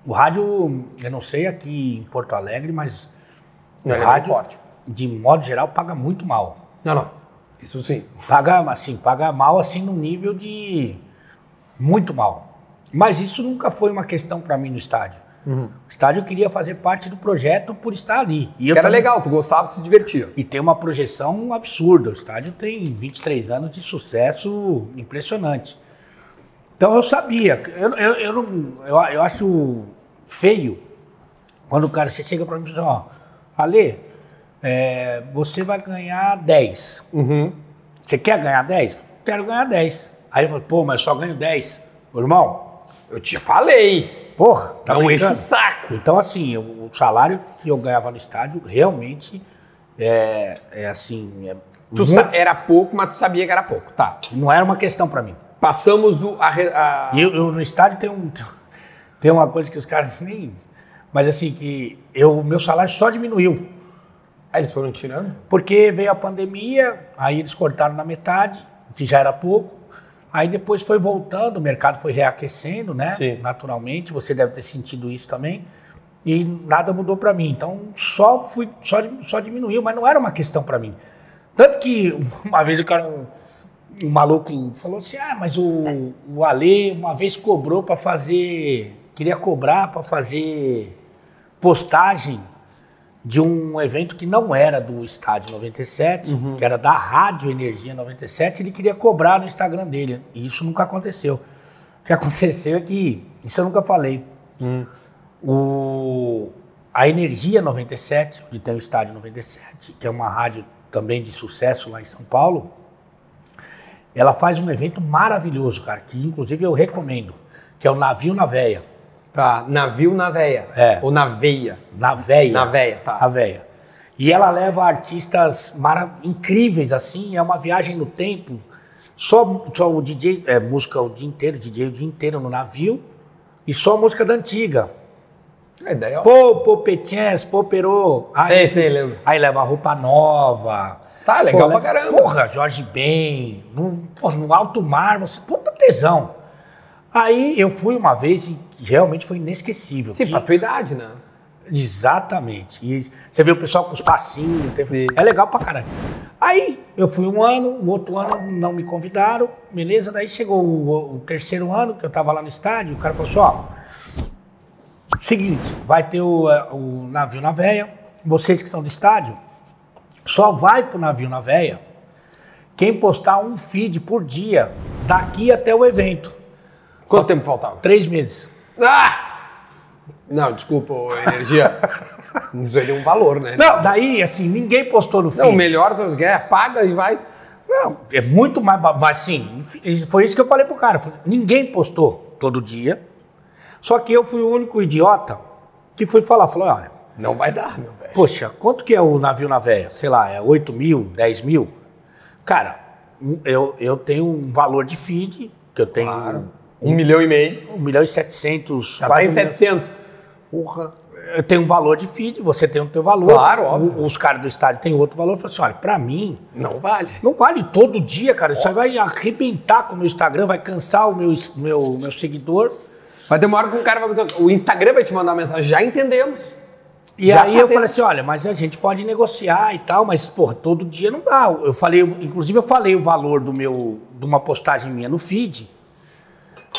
O rádio, eu não sei aqui em Porto Alegre, mas Não, o é rádio, muito forte. de modo geral, paga muito mal. Não, não. Isso sim. Paga, assim, paga mal, assim, no nível de muito mal. Mas isso nunca foi uma questão para mim no estádio. O estádio eu queria fazer parte do projeto por estar ali. E Que era também- legal, tu gostava, se divertia. E tem uma projeção absurda. O estádio tem 23 anos de sucesso impressionante. Então eu sabia. Eu, eu, eu, não, eu, eu acho feio quando o cara você chega para mim e diz: Ó, Ale, é, você vai ganhar 10. Você quer ganhar 10? Quero ganhar 10. Aí eu falo: pô, mas eu só ganho 10. Ô, irmão, Eu te falei. porra, tá Não enche o saco. Então, assim, o o salário que eu ganhava no estádio realmente é, é assim. é Tu mu- sa- era pouco, mas tu sabia que era pouco. Tá. Não era uma questão pra mim. Passamos o. A, a- eu, eu no estádio tem, um, <laughs> tem uma coisa que os caras nem. Mas assim, que eu, meu salário só diminuiu. Ah, eles foram tirando? Porque veio a pandemia, aí eles cortaram na metade, que já era pouco. Aí depois foi voltando, o mercado foi reaquecendo, né? Sim. Naturalmente, você deve ter sentido isso também. E nada mudou pra mim. Então só fui, só, só diminuiu, mas não era uma questão pra mim. Tanto que <laughs> uma vez o cara, um, um maluco falou assim: ah, mas o, o Ale uma vez cobrou pra fazer, queria cobrar pra fazer postagem de um evento que não era do Estádio 97, Uhum. que era da Rádio Energia 97, ele queria cobrar no Instagram dele. E isso nunca aconteceu. O que <laughs> aconteceu é que, isso eu nunca falei, Hum. o, a Energia 97, onde tem o Estádio 97, que é uma rádio também de sucesso lá em São Paulo, ela faz um evento maravilhoso, cara, que inclusive eu recomendo, que é o Navio na Veia. Tá. Navio na veia. É. Ou na veia. Na Veia. Na veia, tá. A Veia. E ela leva artistas incríveis, assim, é uma viagem no tempo. Só, só o DJ, é, música o dia inteiro, DJ o dia inteiro no navio, e só música da antiga. A ideia. Pô, pô, Petiens, pô, Perô. Sei, sei, lembro. Aí leva roupa nova. Tá, legal Pô, pra leva- caramba. Porra, Jorge Ben, no, porra, no alto mar, você, puta tesão. Aí eu fui uma vez e realmente foi inesquecível. Sim, que- pra tua idade, né? Exatamente. E você vê o pessoal com os passinhos. Sim. É legal pra caralho. Aí eu fui um ano, o outro ano não me convidaram, beleza? Daí chegou o, o terceiro ano que eu tava lá no estádio, o cara falou assim: ó, seguinte, vai ter o, eh, o navio na veia, vocês que são do estádio, só vai pro navio na veia quem postar um feed por dia daqui até o evento. Quanto tempo faltava? Três meses. Ah! Não, desculpa, energia. <laughs> Isso aí é um valor, né? Não, daí, assim, ninguém postou no feed. Não, melhor das guerras, paga e vai. Não, é muito mais. Mas sim, foi isso que eu falei pro cara. Ninguém postou todo dia. Só que eu fui o único idiota que fui falar. Falei, olha, Não vai dar, meu velho. poxa, quanto que é o navio na véia? Sei lá, é 8 mil, 10 mil? Cara, eu, eu tenho um valor de feed, que eu tenho Claro. Um milhão e meio. 1 milhão e 700. Já tá quase um. 700. Porra. Eu tenho um valor de feed, você tem o teu valor. Claro, óbvio. O- os caras do estádio têm outro valor. Eu falei assim, olha, pra mim, Não vale. Não vale todo dia, cara. Isso aí vai arrebentar com o meu Instagram, vai cansar o meu, meu, meu seguidor. Vai demorar que um cara vai. O Instagram vai te mandar uma mensagem. Já entendemos. E Já aí eu sabemos. falei assim, olha, mas a gente pode negociar e tal, mas, porra, todo dia não dá. Eu falei, inclusive eu falei o valor do meu, de uma postagem minha no feed,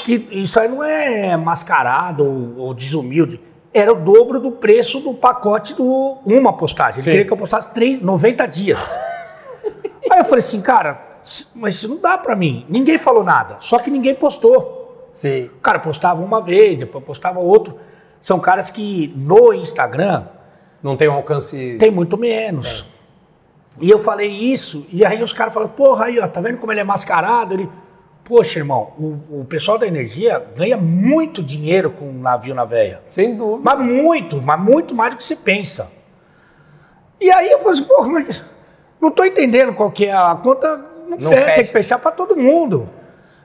que isso aí não é mascarado ou, ou desumilde. Era o dobro do preço do pacote do uma postagem. Ele Sim. queria que eu postasse três, 90 dias. <laughs> aí eu falei assim, cara, mas isso não dá pra mim. Ninguém falou nada, só que ninguém postou. Sim. O cara postava uma vez, depois postava outro. São caras que no Instagram Não tem um alcance. tem muito menos. E eu falei isso, e aí os caras falaram, porra, aí, ó, tá vendo como ele é mascarado? Ele, poxa, irmão, o, o pessoal da energia ganha muito dinheiro com o navio na veia. Sem dúvida. Mas muito, mas muito mais do que você pensa. E aí eu falei assim, porra, mas não tô entendendo qual que é a conta. Não, Não fecha, fecha. tem que fechar para todo mundo.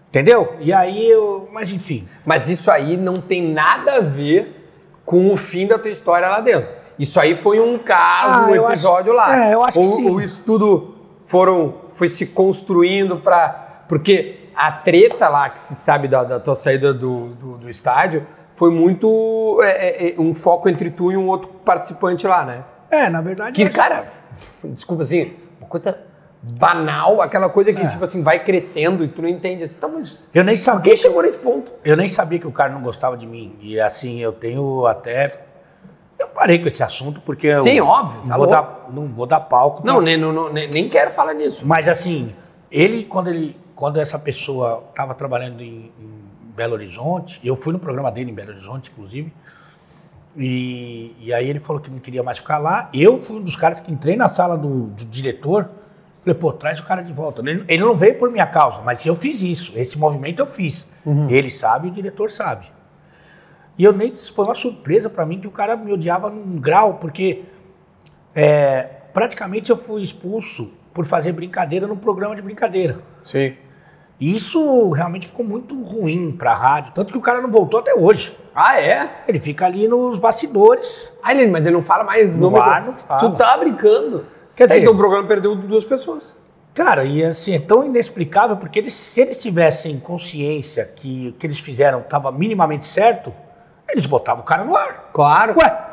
Entendeu? E aí eu. Mas enfim. Mas isso aí não tem nada a ver com o fim da tua história lá dentro. Isso aí foi um caso, Ah, um eu acho- episódio lá. é, eu acho que o, sim. O estudo foram, foi se construindo para Porque a treta lá, que se sabe da, da tua saída do, do, do estádio, foi muito é, é, é, um foco entre tu e um outro participante lá, né? É, na verdade. Que, cara, <laughs> desculpa assim, uma coisa banal, aquela coisa que, É. tipo assim, vai crescendo e tu não entende. Assim, tá, mas Eu nem por sabia. que chegou nesse ponto? Eu nem sabia que o cara não gostava de mim. E assim, eu tenho até. Eu parei com esse assunto porque eu. Sim, óbvio, tá Não, vou dar, não vou dar palco. pra- Não, nem, não, não- nem, nem quero falar nisso. Mas assim, ele, quando ele. Quando essa pessoa estava trabalhando em, em Belo Horizonte, eu fui no programa dele em Belo Horizonte, inclusive. E, e aí ele falou que não queria mais ficar lá. Eu fui um dos caras que entrei na sala do, do diretor. Falei, pô, traz o cara de volta. Ele, ele não veio por minha causa, mas eu fiz isso. Esse movimento eu fiz. Ele sabe, o diretor sabe. E eu nem foi uma surpresa pra mim que o cara me odiava num grau, porque é, praticamente eu fui expulso por fazer brincadeira num programa de brincadeira. Sim. E isso realmente ficou muito ruim pra rádio, tanto que o cara não voltou até hoje. Ah, é? Ele fica ali nos bastidores. Ah, ele, mas ele não fala mais No nome ar, não fala. Tu tá brincando. Quer dizer- então o programa perdeu duas pessoas. Cara, e assim, é tão inexplicável, porque eles, se eles tivessem consciência que o que eles fizeram estava minimamente certo, eles botavam o cara no ar. Claro. Ué!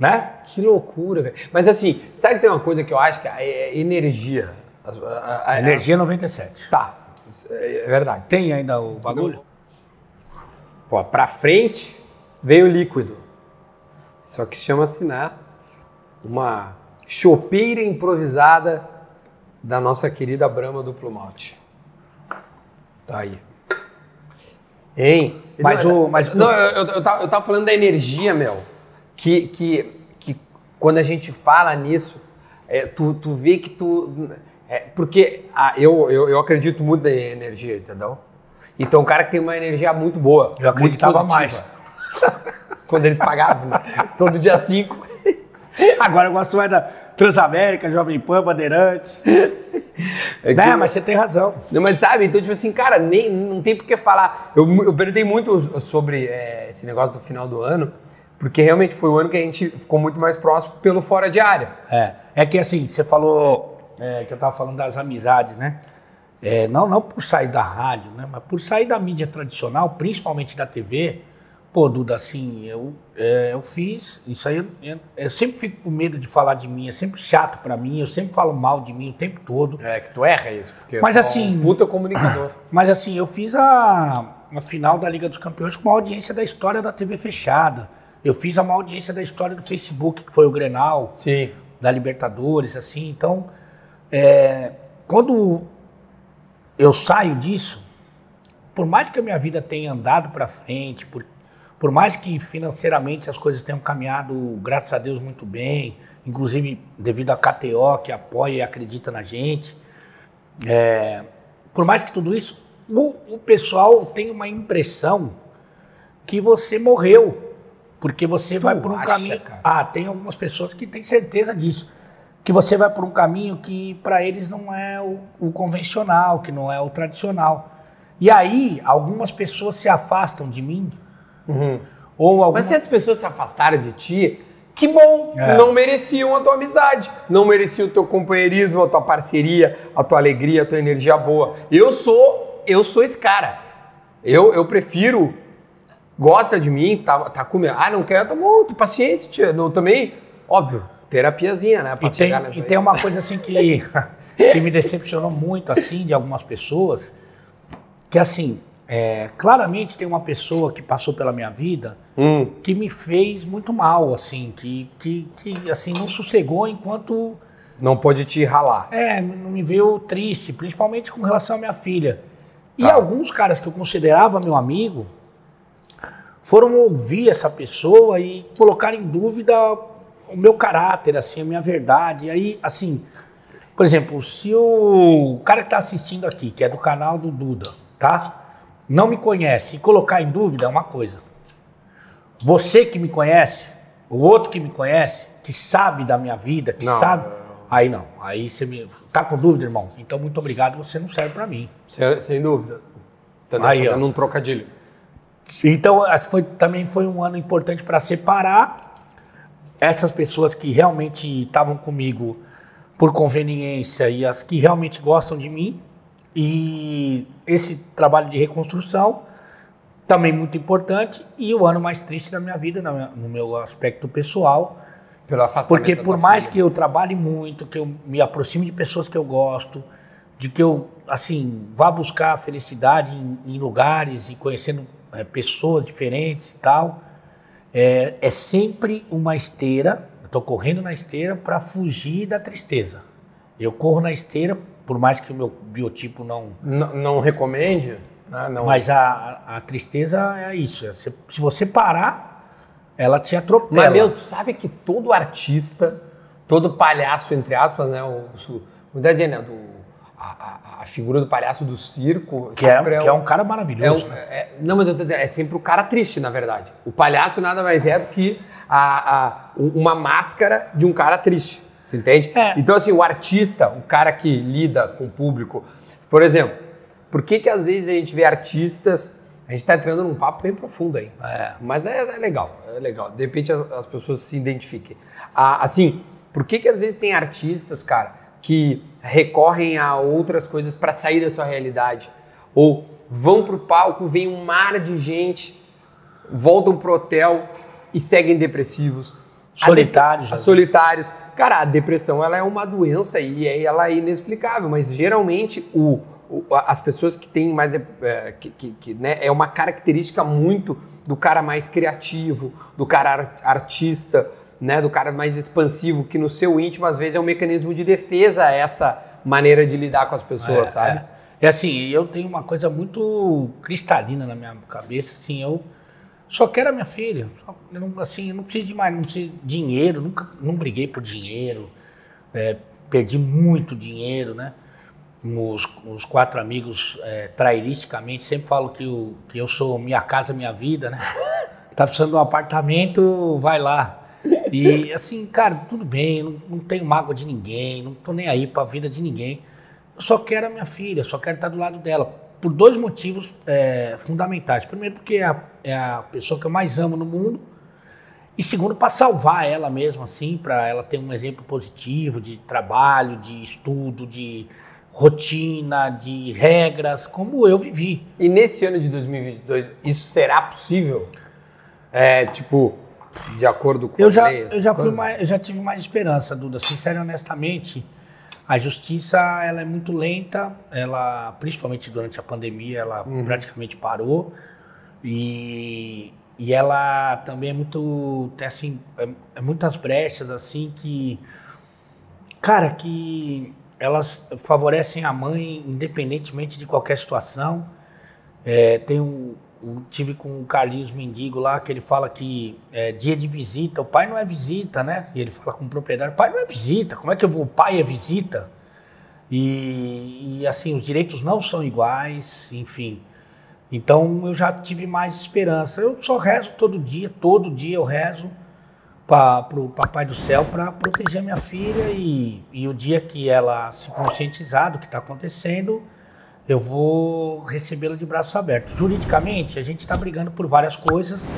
Né? Que loucura, velho. Mas assim, sabe que tem uma coisa que eu acho que é é energia. As- a- a- a- Energia 97. Tá. É é verdade. Tem ainda o bagulho? Pô, pra frente veio o líquido. Só que chama-se, né? Uma chopeira improvisada da nossa querida Brahma Duplo Malte. Tá aí. Hein? Mas não, o- mas- não, eu, eu, eu tava, eu tava falando da energia, meu. Que, que, que quando a gente fala nisso, é, tu, tu vê que tu. É, porque ah, eu, eu, eu acredito muito em energia, entendeu? Então, o cara que tem uma energia muito boa. Eu acreditava mais. <laughs> Quando eles pagavam, né? Todo dia 5. <laughs> Agora eu gosto mais da Transamérica, Jovem Pan, Bandeirantes. É né? Mas você tem razão. Não, mas sabe, então, tipo assim, cara, nem, não tem por que falar. Eu, eu perguntei muito sobre é, esse negócio do final do ano, porque realmente foi o ano que a gente ficou muito mais próximo pelo fora de área. É, é que assim, você falou é, que eu tava falando das amizades, né? É, não, não por sair da rádio, né? Mas por sair da mídia tradicional, principalmente da TV. Pô, Duda, assim, eu, é, eu fiz isso aí. Eu, eu sempre fico com medo de falar de mim, é sempre chato pra mim, eu sempre falo mal de mim o tempo todo. É, que tu erra isso. Porque Mas assim- Um puta comunicador. <coughs> Mas assim, eu fiz a, a final da Liga dos Campeões com uma audiência da história da TV fechada. Eu fiz a maior audiência da história do Facebook, que foi o Grenal. Sim. da Libertadores, assim. Então, é, quando eu saio disso, por mais que a minha vida tenha andado para frente, por, por mais que financeiramente as coisas tenham caminhado, graças a Deus, muito bem, inclusive devido à KTO, que apoia e acredita na gente, é, por mais que tudo isso, o, o pessoal tem uma impressão que você morreu. Porque você vai por um acha, caminho. cara? Ah, tem algumas pessoas que têm certeza disso. Que você vai por um caminho que para eles não é o, o convencional, que não é o tradicional. E aí, algumas pessoas se afastam de mim. Ou algumas. Mas se as pessoas se afastaram de ti, que bom! É. Não mereciam a tua amizade, não mereciam o teu companheirismo, a tua parceria, a tua alegria, a tua energia boa. Eu sou, eu sou esse cara. Eu, eu prefiro, gosta de mim, tá, tá comigo. Ah, não quer? Tá bom, paciência, tia. Não, também, óbvio, terapiazinha, né? Pra E tem, e tem uma coisa assim que, <laughs> que me decepcionou muito, assim, de algumas pessoas, que assim, é, claramente tem uma pessoa que passou pela minha vida Hum. que me fez muito mal, assim, que, que, que assim, não sossegou enquanto Não pode te ralar. é, não me veio triste, principalmente com relação à minha filha. E Tá. alguns caras que eu considerava meu amigo foram ouvir essa pessoa e colocar em dúvida o meu caráter, assim, a minha verdade. E aí, assim, por exemplo, se o cara que está assistindo aqui, que é do canal do Duda, tá? Não me conhece e colocar em dúvida é uma coisa. Você que me conhece O outro que me conhece, que sabe da minha vida, que Não. sabe. Aí não. Aí você me. Tá com dúvida, irmão? Então, muito obrigado, você não serve pra mim. Sem, sem dúvida. Entendeu? Aí, ó. Fazendo um trocadilho. Então, foi, também foi um ano importante para separar essas pessoas que realmente estavam comigo por conveniência e as que realmente gostam de mim. E esse trabalho de reconstrução também muito importante. E o ano mais triste da minha vida, no meu aspecto pessoal, Pelo afastamento porque por mais filha. que eu trabalhe muito, que eu me aproxime de pessoas que eu gosto, de que eu, assim, vá buscar felicidade em, em lugares e conhecendo eh, pessoas diferentes e tal, é, é sempre uma esteira, eu tô correndo na esteira para fugir da tristeza. Eu corro na esteira, por mais que o meu biotipo não... Não, não recomende, né? Não, Mas a, a tristeza é isso, é você- se você parar, ela te atropela. Mas, meu, tu sabe que todo artista, todo palhaço, entre aspas, né? O, o, né? Do, a, a- figura do palhaço do circo. que, é, sempre que é um cara é maravilhoso. um- né? é- não, mas eu tô dizendo, é sempre o cara triste, na verdade. O palhaço nada mais é do que a, uma máscara de um cara triste. Tu entende? É. Então, assim, o artista, o cara que lida com o público. Por exemplo, por que que às vezes a gente vê artistas. A gente tá entrando num papo bem profundo aí. É. Mas é, é legal, é legal. De repente as, as pessoas se identifiquem. Ah, assim, por que que às vezes tem artistas, cara, que recorrem a outras coisas para sair da sua realidade? Ou vão pro palco, vem um mar de gente, voltam pro hotel e seguem depressivos. Solitários, dep- solitários. Cara, a depressão ela é uma doença e é- ela é inexplicável, mas geralmente o, o- as pessoas que têm mais. É, que, que- que, né, é uma característica muito do cara mais criativo, do cara ar- artista, né, do cara mais expansivo, que no seu íntimo às vezes é um mecanismo de defesa essa maneira de lidar com as pessoas, sabe? É. É assim, eu tenho uma coisa muito cristalina na minha cabeça, assim, eu só quero a minha filha. Só- eu não, assim, eu não preciso de mais, não preciso de dinheiro, nunca não briguei por dinheiro, é, perdi muito dinheiro, né? Os, os quatro amigos, é, trairisticamente, sempre falam que, o, que eu sou minha casa, minha vida, né? <laughs> Tá precisando de um apartamento, vai lá. E assim, cara, tudo bem, não, não tenho mágoa de ninguém, não tô nem aí pra vida de ninguém. Eu só quero a minha filha, só quero estar do lado dela. Por dois motivos é, fundamentais. Primeiro, porque é a, é a pessoa que eu mais amo no mundo. E segundo, para salvar ela mesmo, assim, para ela ter um exemplo positivo de trabalho, de estudo, de rotina, de regras, como eu vivi. E nesse ano de 2022, isso será possível? É, tipo, de acordo com Eu já, eu já, fui mais, eu já tive mais esperança, Duda. Sincero e honestamente, a justiça ela é muito lenta, ela, principalmente durante a pandemia, ela Uhum. praticamente parou. E, e ela também é muito. Tem assim, é, é muitas brechas assim que. Cara, que elas favorecem a mãe independentemente de qualquer situação. É, tem um- tive com o Carlinhos Mendigo lá, que ele fala que é dia de visita, o pai não é visita, né? E ele fala com o proprietário, pai não é visita, como é que eu vou, o pai é visita? E, e, assim, os direitos não são iguais, enfim. Então eu já tive mais esperança. Eu só rezo todo dia, todo dia eu rezo para o Papai do Céu para proteger minha filha e, e o dia que ela se conscientizar do que está acontecendo, eu vou recebê-la de braços abertos. Juridicamente, a gente está brigando por várias coisas,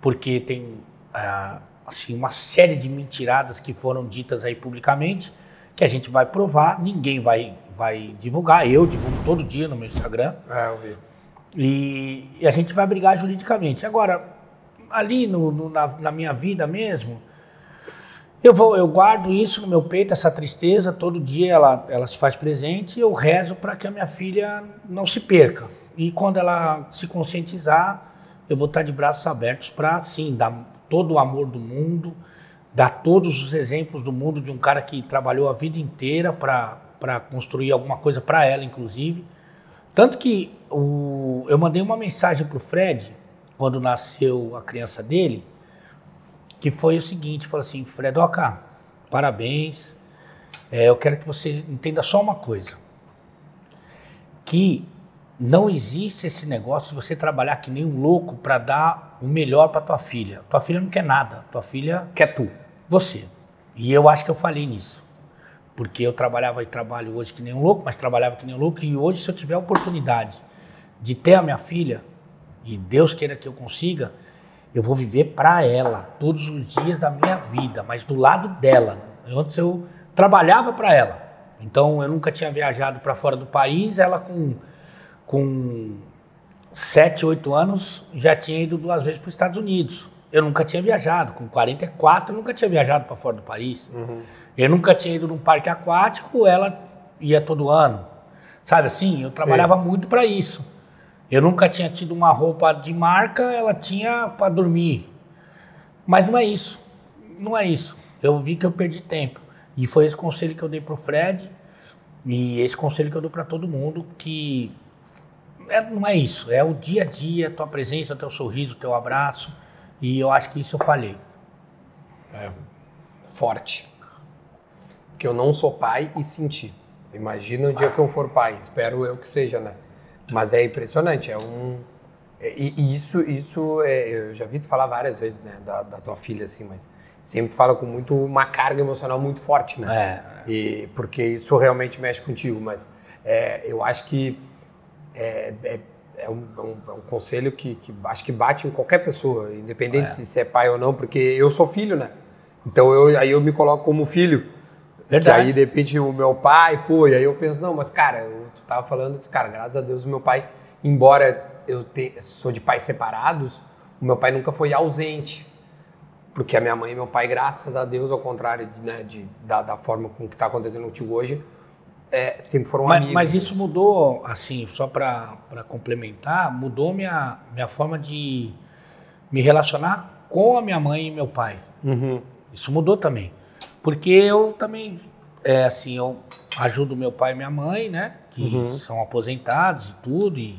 porque tem ah, assim uma série de mentiradas que foram ditas aí publicamente, que a gente vai provar, ninguém vai, vai divulgar, eu divulgo todo dia no meu Instagram. É, eu vi. E, e a gente vai brigar juridicamente. Agora, ali no, no- na, na minha vida mesmo, eu vou, eu guardo isso no meu peito, essa tristeza, todo dia ela, ela se faz presente e eu rezo para que a minha filha não se perca. E quando ela se conscientizar, eu vou estar de braços abertos para, sim, dar todo o amor do mundo, dar todos os exemplos do mundo de um cara que trabalhou a vida inteira para construir alguma coisa para ela, inclusive. Tanto que o, eu mandei uma mensagem pro Fred, quando nasceu a criança dele, que foi o seguinte, falou assim, Fredoca, parabéns, é, eu quero que você entenda só uma coisa, que não existe esse negócio de você trabalhar que nem um louco para dar o melhor para tua filha. Tua filha não quer nada. Tua filha Quer tu. você. E eu acho que eu falei nisso. Porque eu trabalhava e trabalho hoje que nem um louco, mas trabalhava que nem um louco. E hoje, se eu tiver a oportunidade de ter a minha filha, e Deus queira que eu consiga, eu vou viver para ela todos os dias da minha vida, mas do lado dela. Antes eu trabalhava para ela. Então eu nunca tinha viajado para fora do país. Ela com, com 7, 8 anos já tinha ido duas vezes para os Estados Unidos. Eu nunca tinha viajado. Com 44, eu nunca tinha viajado para fora do país. Eu nunca tinha ido num parque aquático, ela ia todo ano. Sabe assim? Eu trabalhava muito para isso. Eu nunca tinha tido uma roupa de marca, ela tinha para dormir. Mas não é isso. Não é isso. Eu vi que eu perdi tempo. E foi esse conselho que eu dei pro Fred. E esse conselho que eu dou para todo mundo que é- não é isso. É o dia a dia, tua presença, teu sorriso, teu abraço. E eu acho que isso eu falhei. Forte. Que eu não sou pai e senti. Imagina o dia que eu for pai. Espero eu que seja, né? Mas é impressionante. É um. é- E, e isso, isso é, eu já vi tu falar várias vezes, né, da, da tua filha, assim, mas sempre fala com muito uma carga emocional muito forte, né? É. E porque isso realmente mexe contigo, mas é, eu acho que é, é, é um, é um- um conselho que, que acho que bate em qualquer pessoa, independente se você é pai ou não, porque eu sou filho, né? Então eu, aí eu me coloco como filho. Verdade. Que aí, de repente, o meu pai, pô, e aí eu penso, não, mas cara, eu tava falando, cara, graças a Deus meu pai, embora eu te, sou de pais separados, o meu pai nunca foi ausente. Porque a minha mãe e meu pai, graças a Deus, ao contrário né, de, da, da forma com que está acontecendo contigo hoje, é, sempre foram Mas, amigos. mas isso mudou, assim, só para complementar, mudou minha, minha forma de me relacionar com a minha mãe e meu pai. Uhum. Isso mudou também. Porque eu também, é, assim, eu ajudo meu pai e minha mãe, né? Que são aposentados e tudo, e,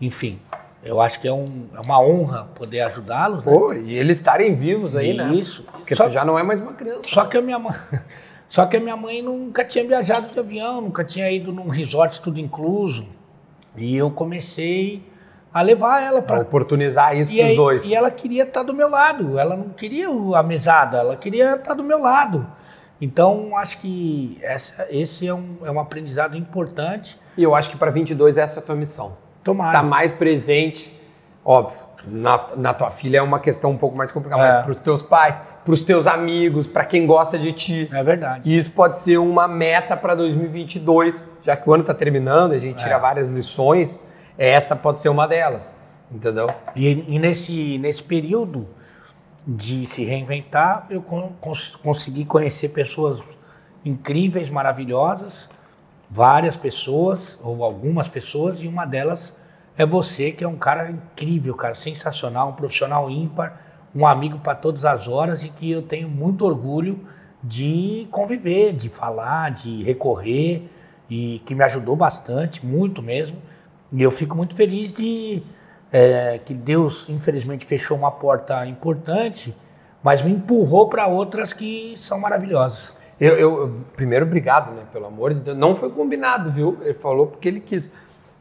enfim. Eu acho que é, um, é uma honra poder ajudá-los, né? Pô, e eles estarem vivos aí, né? Isso. Porque Só- tu já não é mais uma criança. Só que a minha mãe, <laughs> só que a minha mãe nunca tinha viajado de avião, nunca tinha ido num resort tudo incluso. E eu comecei a levar ela para oportunizar isso pros aí- dois. e ela queria estar do meu lado. Ela não queria a mesada, ela queria estar do meu lado. Então acho que essa, esse é um, é um aprendizado importante. E eu acho que para 22 essa é a tua missão. Tomara. Tá mais presente, óbvio. Na, na tua filha é uma questão um pouco mais complicada, É. mas pros teus pais, pros teus amigos, para quem gosta de ti. É verdade. E isso pode ser uma meta para 2022, já que o ano está terminando, a gente É. tira várias lições, essa pode ser uma delas, entendeu? E, e nesse, nesse período de se reinventar, eu con- cons- consegui conhecer pessoas incríveis, maravilhosas, várias pessoas, ou algumas pessoas, e uma delas é você, que é um cara incrível, cara, sensacional, um profissional ímpar, um amigo para todas as horas e que eu tenho muito orgulho de conviver, de falar, de recorrer e que me ajudou bastante, muito mesmo. E eu fico muito feliz de é, que Deus, infelizmente, fechou uma porta importante, mas me empurrou para outras que são maravilhosas. Eu, eu- primeiro, obrigado, né? Pelo amor de Deus. Não foi combinado, viu? Ele falou porque ele quis.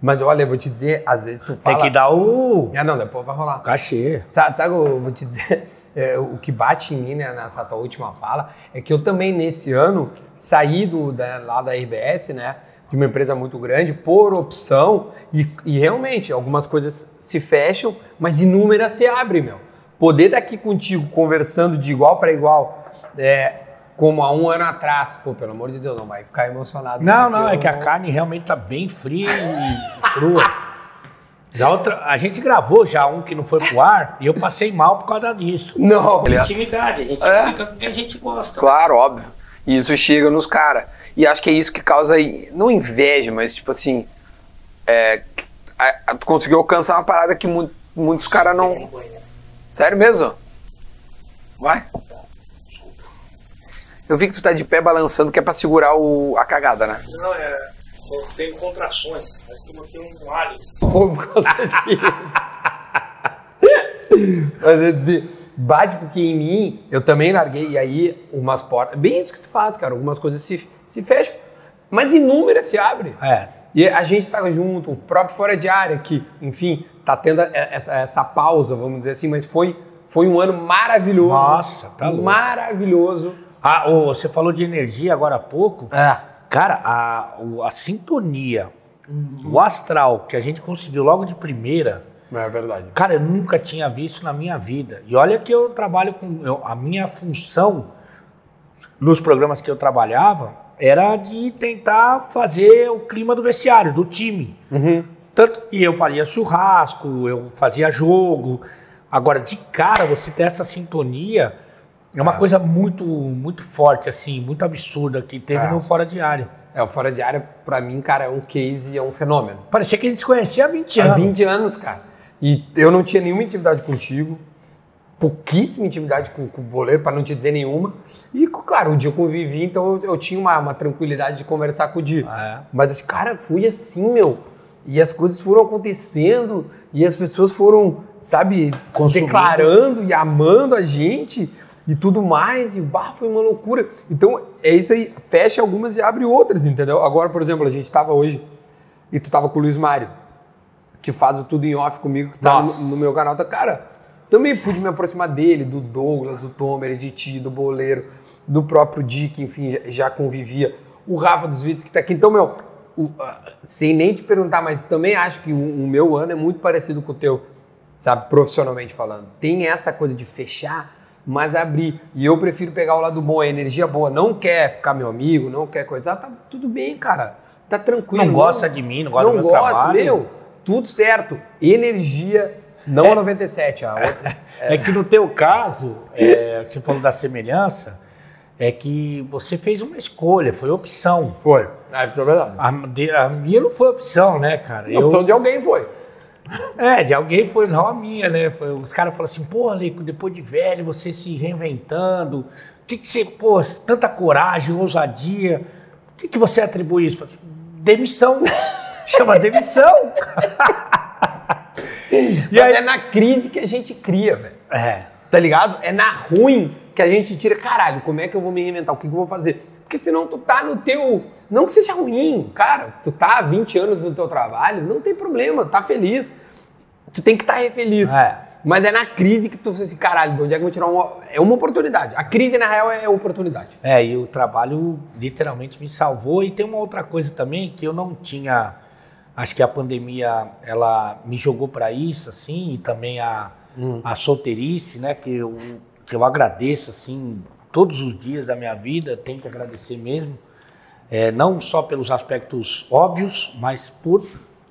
Mas olha, eu vou te dizer, às vezes tu fala. Tem que dar o Ah, não, depois vai rolar. cachê. Sabe, sabe, eu vou te dizer, <laughs> é, o que bate em mim né, nessa tua última fala é que eu também, nesse ano, saí do, da, lá da RBS, né? De uma empresa muito grande, por opção, e, e realmente algumas coisas se fecham, mas inúmeras se abrem, meu. Poder estar aqui contigo, conversando de igual para igual, é, como há um ano atrás, pô, pelo amor de Deus, não vai ficar emocionado. Não, porque não, é eu que a carne realmente tá bem fria e crua. Da outra, a gente gravou já um que não foi pro ar e eu passei mal por causa disso. Não, Intimidade, a gente É. explica o que a gente gosta. Claro, óbvio. E isso chega nos caras. E acho que é isso que causa, não inveja, mas tipo assim. É, a- a- tu conseguiu alcançar uma parada que mu- muitos caras não. Sério mesmo? Vai. Eu vi que tu tá de pé balançando, que é pra segurar o, a cagada, né? Não, é. Eu tenho contrações. Nós estamos aqui um Alex. Por causa disso. <laughs> Mas eu dizer, bate porque em mim, eu também larguei, e aí umas portas. Bem isso que tu faz, cara. Algumas coisas se, se fecham, mas inúmeras se abrem. É. E a gente tá junto, o próprio Fora de Área, que, enfim, tá tendo essa, essa pausa, vamos dizer assim, mas foi, foi um ano maravilhoso. Nossa, tá louco. Maravilhoso. Ah, ô, você falou de energia agora há pouco. É. Cara, a, a sintonia, o astral que a gente conseguiu logo de primeira, É verdade. cara, eu nunca tinha visto na minha vida. E olha que eu trabalho com. eu- a minha função nos programas que eu trabalhava era de tentar fazer o clima do vestiário, do time. Tanto, e eu fazia churrasco, eu fazia jogo. Agora, de cara, você ter essa sintonia é uma coisa muito, muito forte, assim, muito absurda que teve É. no Fora de Área. É, o Fora de Área, pra mim, cara, é um case, é um fenômeno. Parecia que a gente se conhecia há 20 Há anos. 20 anos, cara. E eu não tinha nenhuma intimidade contigo, pouquíssima intimidade com, com o boleiro, para não te dizer nenhuma. E, claro, o dia eu convivi, então eu, eu tinha uma, uma tranquilidade de conversar com o dia. É. Mas, esse cara, fui assim, meu. E as coisas foram acontecendo, e as pessoas foram, sabe, se Consumindo. declarando e amando a gente e tudo mais, e bah, foi uma loucura. Então, é isso aí, fecha algumas e abre outras, entendeu? Agora, por exemplo, a gente estava hoje e tu tava com o Luiz Mário, que faz o tudo em off comigo, que tá no, no meu canal. Tá, cara, também pude me aproximar dele, do Douglas, do Tomer, de ti, do Boleiro, do próprio Dick, enfim, já, já convivia. O Rafa dos vídeos que tá aqui. Então, meu, o- ah, sem nem te perguntar, mas também acho que o, o meu ano é muito parecido com o teu, sabe, profissionalmente falando. Tem essa coisa de fechar, mas abrir. E eu prefiro pegar o lado bom, a energia boa. Não quer ficar meu amigo, não quer coisar, tá tudo bem, cara. Tá tranquilo. Não gosta de mim, não gosta do meu gosta, trabalho. Meu, tudo certo. Energia, não a 97, a outra. <laughs> É que no teu caso, é, você falou da semelhança, é que você fez uma escolha, foi opção. Foi. Ah, isso é verdade. A, a minha não foi opção, né, cara? A opção de alguém foi. É, de alguém foi, não a minha, né? Foi- os caras falaram assim, pô, Leico, depois de velho, você se reinventando, o que, que você, pô, tanta coragem, ousadia, o que, que você atribui isso? Eu assim, demissão. <laughs> Chama demissão. <laughs> E aí- é na crise que a gente cria, velho. É. Tá ligado? É na ruim que a gente tira, caralho, como é que eu vou me reinventar? O que, que eu vou fazer? Porque senão tu tá no teu. Não que seja ruim, cara, tu tá há 20 anos no teu trabalho, não tem problema, tá feliz. Tu tem que estar feliz. É. Mas é na crise que tu fala assim, caralho, de onde é que eu vou tirar uma. É uma oportunidade. A crise, na real, é oportunidade. É, e o trabalho literalmente me salvou. E tem uma outra coisa também que eu não tinha. Acho que a pandemia ela me jogou para isso, assim, e também a, a solteirice, né? Que eu, que eu agradeço, assim, todos os dias da minha vida, tenho que agradecer mesmo. É, não só pelos aspectos óbvios, mas por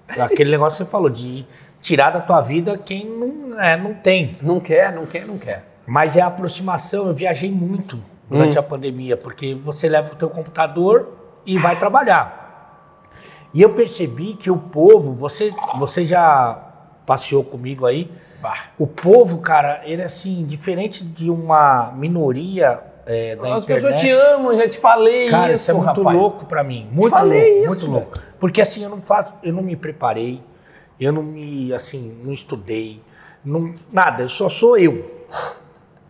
aquele <laughs> negócio que você falou, de tirar da tua vida quem não, é, não tem. Não quer, não quer, não quer. Mas é a aproximação. Eu viajei muito durante a pandemia, porque você leva o teu computador e vai <laughs> trabalhar. E eu percebi que o povo, você, você já passeou comigo aí, Bah. o povo, cara, ele é assim, diferente de uma minoria é, da As internet. pessoas te amam, já te falei Cara, isso, isso é muito rapaz. louco pra mim. Muito falei louco, isso, muito louco. Porque assim, eu não faço, eu não me preparei, eu não me, assim, não estudei, não, nada, eu só sou eu.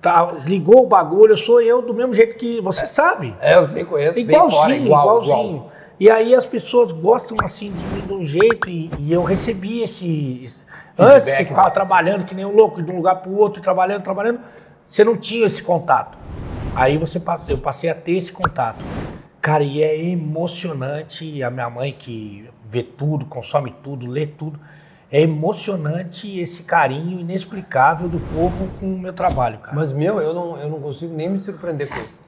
Tá, ligou o bagulho, eu sou eu do mesmo jeito que você sabe. É, eu sei, conheço. bem Igualzinho, fora, igual, igualzinho. igual. E aí as pessoas gostam assim de mim de um jeito e, e eu recebi esse. esse- antes você ficava né? trabalhando que nem um louco, de um lugar para o outro, trabalhando, trabalhando, você não tinha esse contato. Aí você eu passei a ter esse contato. Cara, e é emocionante. A minha mãe que vê tudo, consome tudo, lê tudo. É emocionante esse carinho inexplicável do povo com o meu trabalho, cara. Mas, meu, eu não, eu não consigo nem me surpreender com isso.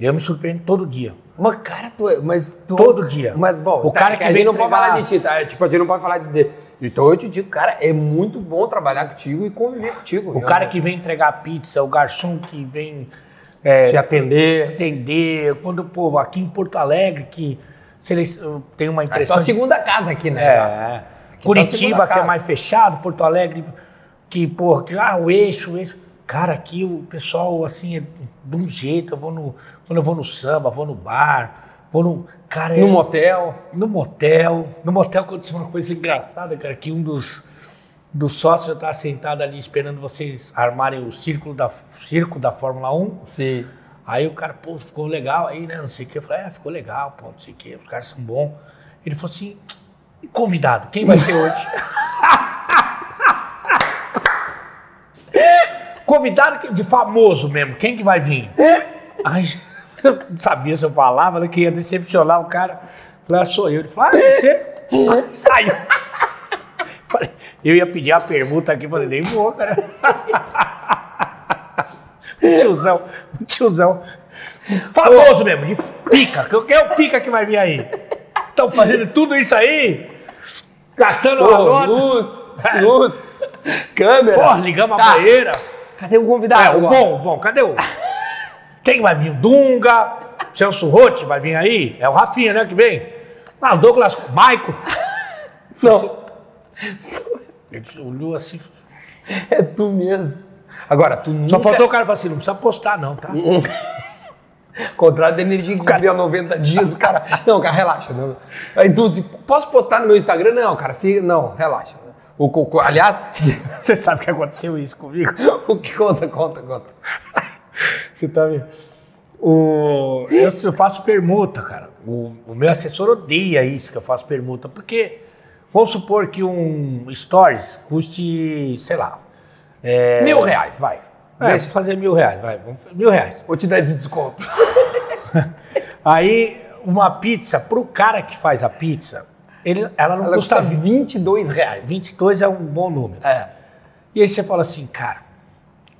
Eu me surpreendo todo dia. Mas, cara, tu é. Mas tu, Todo dia. Mas, bom, O cara que a gente vem não pode entregar- falar de ti, tá? Tipo, a gente não pode falar de. Então eu te digo, cara, é muito bom trabalhar contigo e conviver contigo. O cara que vem entregar pizza, o garçom que vem é, te atender. atender, quando, pô, aqui em Porto Alegre, que tenho uma É impressão. só a segunda casa aqui, né? É, tá a Curitiba, segunda que é mais fechado, Porto Alegre, que, porra, que, ah, o eixo, o eixo. Cara, aqui o pessoal, assim, é de um jeito. Eu vou no. Quando eu vou no samba, vou no bar, vou no. Cara, No é- motel. no motel. No motel aconteceu uma coisa engraçada, cara, que um dos, dos sócios já estava sentado ali esperando vocês armarem o círculo da, circo da Fórmula 1. Sim. Aí o cara, pô, ficou legal aí, né? Não sei o que. Eu falei, é, ficou legal, pô, não sei o que, os caras são bons. Ele falou assim, convidado, quem vai ser hoje? <laughs> convidado de famoso mesmo, quem que vai vir? Ai, <laughs> eu não sabia se eu falava, que ia decepcionar o cara. Falei, ah, sou eu. Ele falou, ah, você? Saiu. <laughs> Falei, eu ia pedir a pergunta aqui, falei, nem vou, cara. O <laughs> tiozão, o tiozão. Famoso mesmo, de pica. Quem é o pica que vai vir aí? Estão fazendo tudo isso aí? Gastando uma Ô, nota. luz, luz, câmera. Porra, ligamos Tá. a banheira. Cadê o convidado? É, o agora? bom, bom, cadê o. <laughs> Quem vai vir? O Dunga, Celso Rotti vai vir aí? É o Rafinha, né, que vem? Não, o Douglas, Maico. <laughs> Não. Ele olhou assim. <laughs> É tu mesmo. Agora, tu nunca... Só faltou o cara falar assim: não precisa postar, não, tá? Contrato de energia que cabia 90 dias, o cara. Não, cara, relaxa. Não. Aí tu diz, posso postar no meu Instagram? Não, cara, fica. Não, relaxa. O, o- aliás, <laughs> Você sabe que aconteceu isso comigo? <laughs> o que conta, conta, conta. <laughs> Você tá vendo? O, eu, eu faço permuta, cara. O, o meu assessor odeia isso que eu faço permuta, porque vamos supor que um stories custe, sei lá. É, Mil reais, vai. É, Deixa. fazer mil reais, vai. Mil reais. Vou te dar esse desconto. Aí, uma pizza, pro cara que faz a pizza, ele, ela não Ela custa custa 22 reais. 22 é um bom número. É. E aí você fala assim, cara,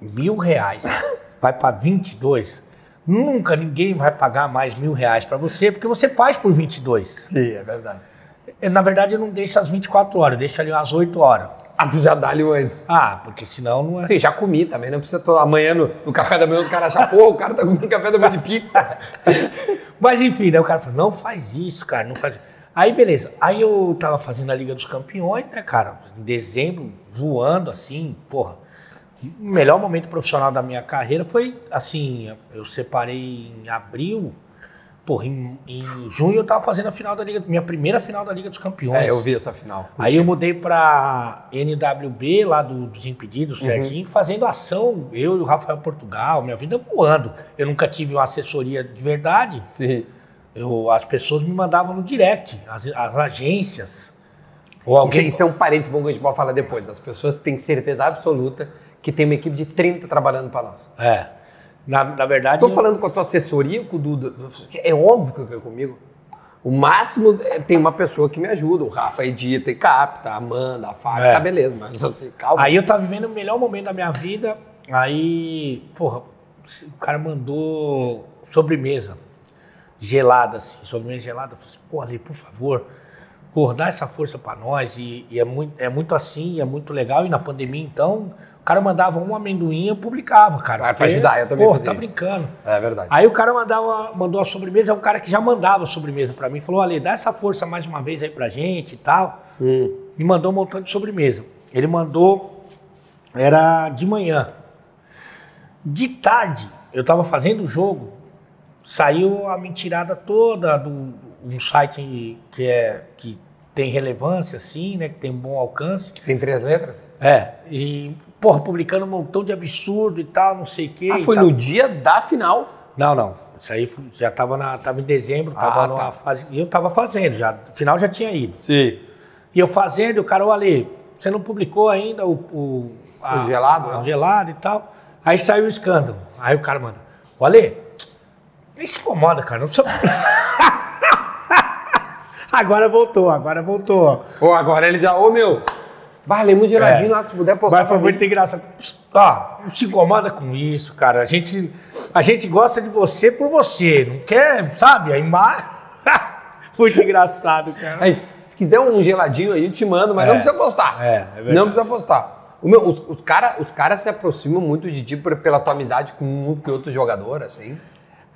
mil reais <laughs> vai para 22, nunca ninguém vai pagar mais mil reais para você, porque você faz por 22. Sim, é verdade. Eu, Na verdade, eu não deixo às 24 horas, eu deixo ali às 8 horas. Ah, tu já dá ali o antes. Ah, porque senão não é... Sim, já comi também, não precisa toda amanhã no, no café da manhã os caras acham, pô, o cara tá comendo café da manhã de pizza. <laughs> Mas enfim, daí o cara falou, não faz isso, cara, não faz Aí beleza, aí eu tava fazendo a Liga dos Campeões, né, cara, em dezembro, voando assim, porra. O melhor momento profissional da minha carreira foi, assim, eu separei em abril, porra, em, em junho eu tava fazendo a final da Liga, minha primeira final da Liga dos Campeões. É, eu vi essa final. Aí eu mudei pra NWB, lá do- dos Impedidos, Serginho, fazendo ação, eu e o Rafael Portugal, minha vida voando. Eu nunca tive uma assessoria de verdade, Sim. Eu, as pessoas me mandavam no direct, as, as agências. Ou Isso, alguém. isso é um parênteses bom que a gente pode falar depois. As pessoas têm certeza absoluta que tem uma equipe de 30 trabalhando para nós. É. Na, na verdade. Tô falando com a tua assessoria, com o Duda. É óbvio que é comigo. O máximo é, tem uma pessoa que me ajuda. O Rafa edita e capta, a Amanda, a Fábio, É. tá beleza. Mas assim, calma. Aí eu tava vivendo o melhor momento da minha vida. Aí, porra, o cara mandou sobremesa gelada, assim, sobremesa gelada. Eu falei assim, porra, Ali, por favor, porra, dá essa força pra nós. E, e é, muito, é muito assim, é muito legal. E na pandemia, então, o cara mandava um amendoim e eu publicava, cara. Ah, pra ajudar, eu também fazia tá isso. brincando. É verdade. Aí o cara mandava, mandou a sobremesa, é um cara que já mandava a sobremesa pra mim. Falou, Ale, dá essa força mais uma vez aí pra gente e tal. Me mandou um montão de sobremesa. Ele mandou, era de manhã. De tarde, eu tava fazendo o jogo, saiu a mentirada toda do um site que é que tem relevância, assim, né? Que tem bom alcance. Tem três letras? É, e, porra, publicando um montão de absurdo e tal, não sei o quê. Ah, foi no dia da final. Não, não. Isso aí já estava na, tava em dezembro, tava Ah, numa tá. fase. E eu tava fazendo, já. No final já tinha ido. Sim. E eu fazendo, e o cara, Ale, você não publicou ainda o. O, O gelado, a- né? O gelado e tal. Aí saiu o escândalo. Aí o cara manda, ô Ale, nem se incomoda, cara. Não precisa. <laughs> agora voltou, agora voltou. Ou agora ele já, ô meu, vai, lembra geladinho É. lá, se puder postar. Mas foi muito engraçado. Ó, não se incomoda com isso, cara. A gente, a gente gosta de você por você. Não quer, sabe? A imagem. <laughs> muito engraçado, cara. Aí, se quiser um geladinho aí, eu te mando, mas É. não precisa postar. É, é verdade. Não precisa postar. O meu, os, os caras os cara se aproximam muito de ti pela tua amizade com um que outro jogador, assim.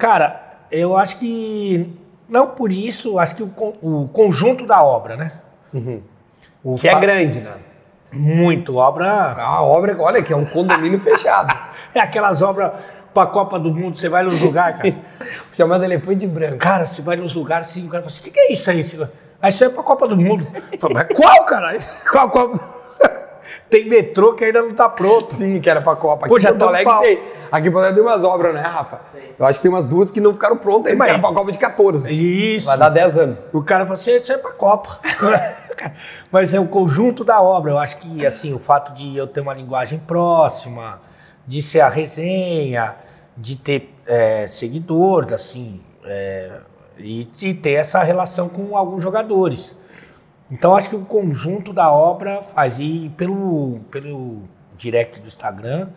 Cara, eu acho que. Não por isso, acho que o, o conjunto da obra, né? O Que é fa- grande, né? Muito. Obra. A obra, olha, que é um condomínio <laughs> fechado. É aquelas obras pra Copa do Mundo, você vai nos lugares, cara. <laughs> Chamado Elefante Branco. Cara, você vai nos lugares assim, o cara fala assim: o que, que é isso aí? Aí isso é pra Copa do Mundo. Falo, mas qual, cara? <laughs> Qual Copa? Tem metrô que ainda não tá pronto. Sim, que era pra Copa. Pô, Aqui já Porto Alegre tem. Aqui em Porto Alegre tem umas obras, né, Rafa? Eu acho que tem umas duas que não ficaram prontas ainda, que era pra Copa de 14. Isso. Vai dar 10 anos. O cara falou assim, isso é pra Copa. <laughs> Mas é o conjunto da obra. Eu acho que, assim, o fato de eu ter uma linguagem próxima, de ser a resenha, de ter é, seguidor, assim, é, e, e ter essa relação com alguns jogadores. Então, acho que o conjunto da obra faz. E pelo, pelo direct do Instagram,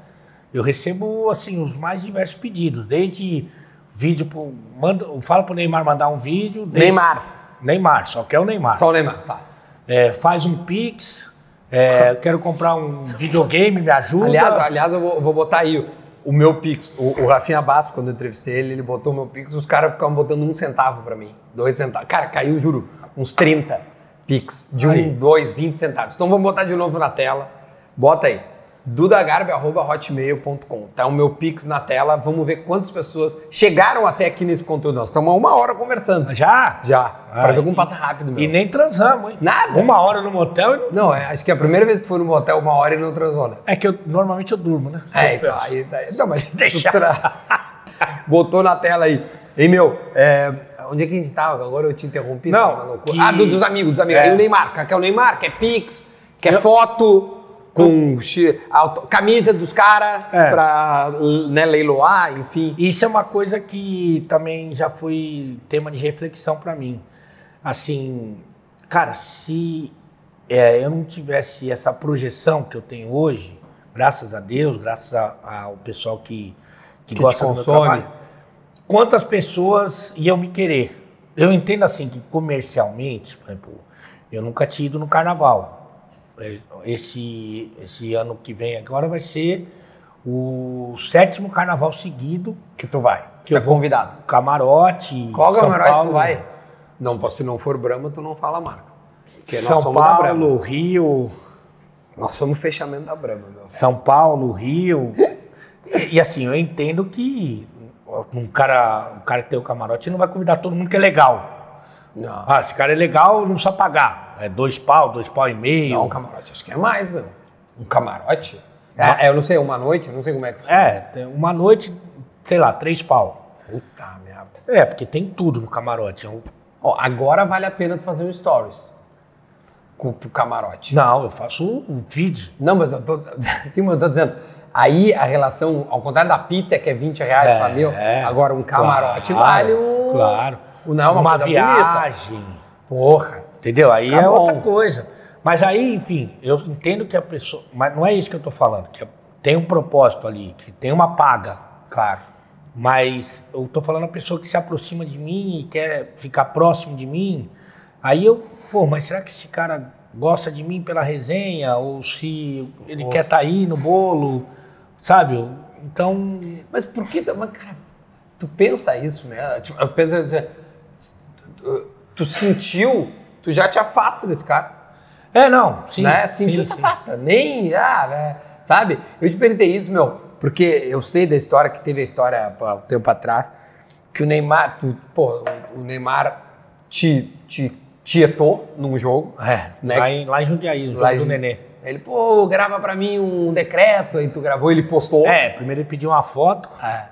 eu recebo, assim, os mais diversos pedidos. Desde vídeo pro... Manda, fala pro Neymar mandar um vídeo. desde- Neymar. Neymar, só quer o Neymar. Só o Neymar, tá. É, faz um Pix. é, quero comprar um videogame, me ajuda. Aliás, aliás eu, vou, vou botar aí o, meu Pix. O, o Rafinha Basso, quando eu entrevistei ele, ele botou o meu Pix, os caras ficavam botando um centavo pra mim. Dois centavos. Cara, caiu, juro, uns 30 Pix. De Aí. um, dois, 20 centavos. Então vamos botar de novo na tela. Bota aí. dudagarbi.hotmail.com. Tá o meu Pix na tela. Vamos ver quantas pessoas chegaram até aqui nesse conteúdo. Nós estamos há uma hora conversando. Já? Já. Pra ver como passa rápido, meu. E nem transamos, hein? Nada. Uma hora no motel. e- Não, é, acho que é a primeira vez que foi no motel uma hora e não transou, né? É que eu, normalmente eu durmo, né? É, então, aí, daí, não, mas <laughs> Deixa. tra- <laughs> botou na tela aí. Ei, meu, é, onde é que a gente tava? Agora eu te interrompi. Não, loucura. que- Ah, do- dos amigos, dos amigos. É. O Neymar, quer o Neymar, quer Pix, quer Eu- foto com auto- camisa dos caras É. pra né, leiloar, enfim. Isso é uma coisa que também já foi tema de reflexão pra mim. Assim, cara, se é, eu não tivesse essa projeção que eu tenho hoje, graças a Deus, graças ao pessoal que, que, Que gosta do meu trabalho, quantas pessoas iam me querer? Eu entendo assim que comercialmente, por exemplo, eu nunca tinha ido no carnaval. Esse, esse ano que vem agora vai ser o sétimo carnaval seguido Que tu vai. Que Que eu vou- convidado. Camarote. Qual São camarote Paulo, tu vai? Não, se não for Brahma, tu não fala a marca. Porque São. Paulo, Rio, Nós somos fechamento da Brahma, meu. São Paulo, Rio. E, e assim, eu entendo que um cara, um cara que tem o camarote não vai convidar todo mundo que é legal. Não. Ah, esse cara é legal, não precisa pagar. É dois pau, dois pau e meio. Não, um camarote, acho que é mais, meu. Um camarote? É, é, eu não sei, uma noite, eu não sei como é que funciona. É, uma noite, sei lá, três pau. Puta merda. É, porque tem tudo no camarote. É um- Ó, agora vale a pena tu fazer um stories com pro camarote. Não, eu faço um feed. Não, mas eu tô. <laughs> Sim, mas eu tô dizendo. Aí a relação, ao contrário da pizza, que é 20 reais É, pra mil, agora um camarote Claro, vale um. Claro. Não, uma, uma viagem. bonita. Porra. Entendeu? Aí é bom. outra coisa. Mas aí, enfim, eu entendo que a pessoa. Mas não é isso que eu tô falando. Que tem um propósito ali, que tem uma paga. Claro. Mas eu tô falando a pessoa que se aproxima de mim e quer ficar próximo de mim. Aí eu, pô, mas será que esse cara gosta de mim pela resenha? Ou se ele Nossa. quer estar aí no bolo? Sabe? Então. Mas por que. Mas, cara, tu pensa isso, né? Tipo, eu penso assim, tu, sentiu, tu já te afasta desse cara. É, não. Sim. né? sim, Sentiu, se sim. afasta. Nem, ah, né? Sabe? Eu te perguntei isso, meu, porque eu sei da história, que teve a história há um tempo atrás, que o Neymar, tu, pô, o Neymar te, te tietou num jogo. É, Né? lá, em, lá em Jundiaí, no jogo Lá do Nenê. Ele, pô, grava pra mim um decreto, aí tu gravou, ele postou. É, primeiro ele pediu uma foto É.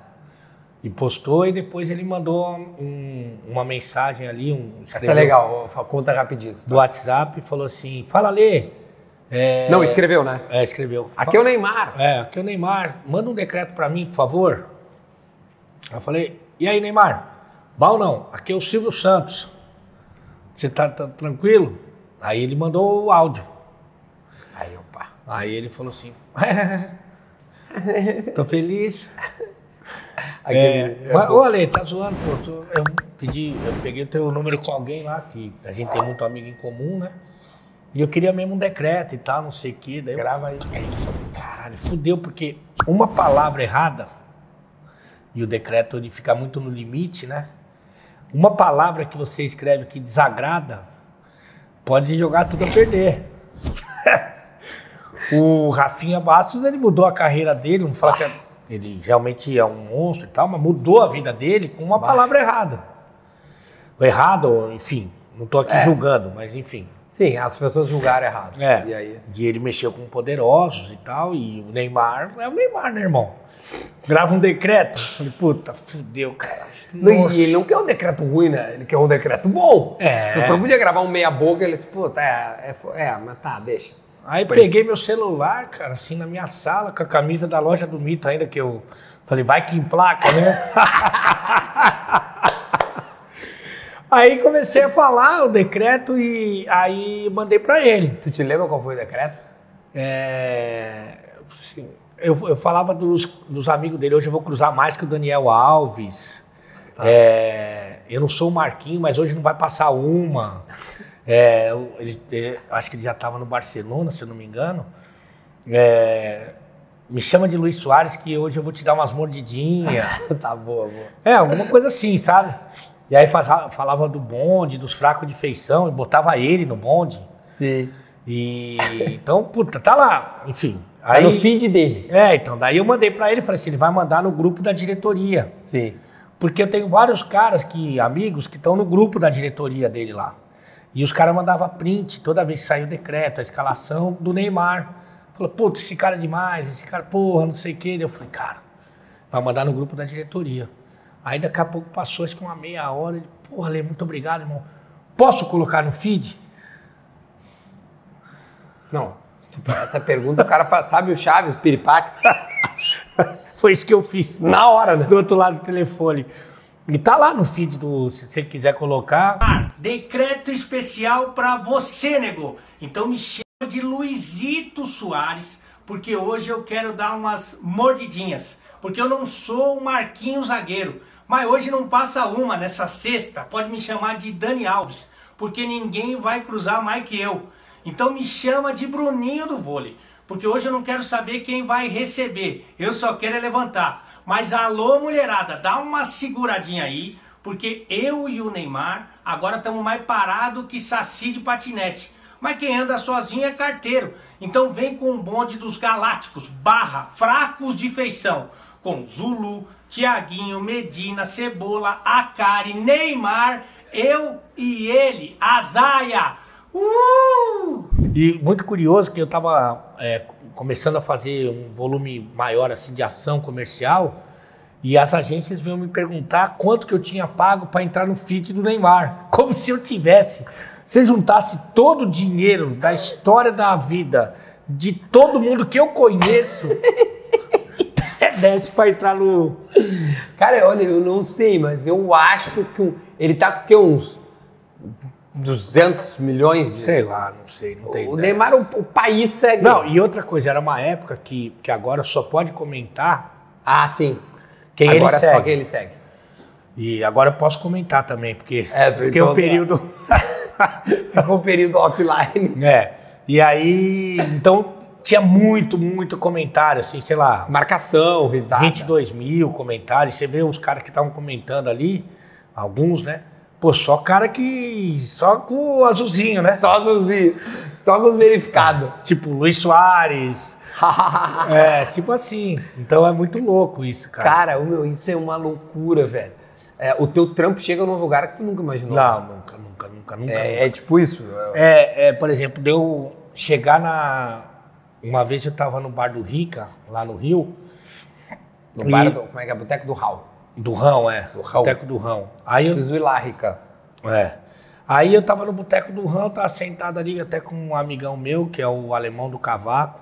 e postou, e depois ele mandou um- uma mensagem ali, um Essa é escreveu legal, conta rapidinho. do WhatsApp e falou assim: Fala, Lê. É, Não, escreveu, né? É, escreveu. Aqui é o Neymar. É, aqui é o Neymar. Manda um decreto pra mim, por favor. Eu falei: E aí, Neymar? Bom, não. Aqui é o Silvio Santos. Você tá, tá tranquilo? Aí ele mandou o áudio. Aí, ele falou assim: Tô feliz. Aquele- É, mas, ô Ale, tá zoando, pô. eu pedi, eu peguei o teu número com alguém lá, que a gente tem muito amigo em comum, né? E eu queria mesmo um decreto e tal, não sei o quê. Daí eu- Grava aí. Aí eu falei, caralho, fudeu, porque uma palavra errada, e o decreto ele fica muito no limite, né? Uma palavra que você escreve que desagrada, pode jogar tudo a perder. <laughs> o Rafinha Bastos, ele mudou a carreira dele, não fala que ele realmente é um monstro e tal, mas mudou a vida dele com uma palavra errada. Ou enfim, não tô aqui É. julgando, mas enfim. Sim, as pessoas julgaram errado. É. E aí? De ele mexeu com poderosos e tal, e o Neymar é o Neymar, né, irmão? Grava um decreto. Falei, puta, fudeu, cara. Nossa. E ele não quer um decreto ruim, né? Ele quer um decreto bom. É. Tu só podia gravar um meia boca, ele disse, puta, é, é, é, mas tá, deixa. Aí peguei meu celular, cara, assim, na minha sala, com a camisa da loja do Mito ainda, que eu falei, vai que emplaca, né? <laughs> aí comecei a falar o decreto e aí mandei pra ele. Tu te lembra qual foi o decreto? É, assim, eu, eu falava dos, dos amigos dele, hoje eu vou cruzar mais que o Daniel Alves. É, eu não sou o Marquinho, mas hoje não vai passar uma. É, ele- ele- acho que ele já estava no Barcelona, se eu não me engano. É, me chama de Luiz Soares que hoje eu vou te dar umas mordidinhas. <laughs> tá boa, boa. É, alguma coisa assim, sabe? E aí falava do bonde, dos fracos de feição, e botava ele no bonde. Sim. E então, puta, tá lá, enfim. Tá no feed dele. É, então, daí eu mandei pra ele, falei assim, ele vai mandar no grupo da diretoria. Sim. Porque eu tenho vários caras que, amigos, que estão no grupo da diretoria dele lá. E os caras mandavam print toda vez que saiu o decreto, a escalação do Neymar. Falou, puta, esse cara é demais, esse cara, porra, não sei o quê. Eu falei, cara, vai mandar no grupo da diretoria. Aí daqui a pouco passou, acho que uma meia hora. Ele, porra, Lê, muito obrigado, irmão. Posso colocar no feed? Não, essa pergunta o cara faz, sabe o Chaves, o Piripaque? <laughs> Foi isso que eu fiz. Na hora, né? do outro lado do telefone. E tá lá no feed do, se você quiser colocar. Ah, Decreto especial pra você, nego. Então me chama de Luizito Soares, porque hoje eu quero dar umas mordidinhas. Porque eu não sou o Marquinhos zagueiro. Mas hoje não passa uma nessa sexta. Pode me chamar de Dani Alves, porque ninguém vai cruzar mais que eu. Então me chama de Bruninho do vôlei. Porque hoje eu não quero saber quem vai receber. Eu só quero é levantar. Mas alô, mulherada, dá uma seguradinha aí. Porque eu e o Neymar agora estamos mais parados que saci de patinete. Mas quem anda sozinho é carteiro. Então vem com o bonde dos galácticos, barra, fracos de feição. Com Zulu, Tiaguinho, Medina, Cebola, Akari, Neymar, eu e ele, Azaia. Uh! E muito curioso que eu estava começando a fazer um volume maior assim de ação comercial e as agências vinham me perguntar quanto que eu tinha pago para entrar no feed do Neymar, <laughs> como se eu tivesse, se juntasse todo o dinheiro da história da vida de todo mundo que eu conheço, <laughs> desse para entrar no Cara, olha, eu não sei, mas eu acho que um- ele tá com uns 200 milhões de... sei lá, não sei, não tem O ideia. Neymar, o, o país segue. Não, e outra coisa, era uma época que, que agora só pode comentar Ah, sim. Quem Agora ele só segue. quem ele segue. E agora eu posso comentar também, porque É, fiquei um período. <laughs> Ficou um período offline. é. E aí, então tinha muito, muito comentário, assim, sei lá, Marcação, risada. 22 mil comentários. Você vê os caras que estavam comentando ali, alguns, né? Pô, só cara que. Só com o azulzinho, né? Só nos, só nos verificados. Tipo, Luiz Soares. <laughs> é, tipo assim. Então é muito louco isso, cara. Cara, o meu, isso é uma loucura, velho. É, o teu trampo chega num lugar que tu nunca imaginou. Não, nunca, nunca, nunca, nunca. É, é tipo isso. É, é, por exemplo, de eu chegar na. Uma vez eu tava no bar do Rica, lá no Rio, No bar E- do. Como é que é? Boteco do Raul. do Rão, é. Do Rão. Boteco do Rão. Aí eu, Preciso ir lá, Rica. é. Aí eu tava no Boteco do Rão, tava sentado ali até com um amigão meu, que é o Alemão do Cavaco,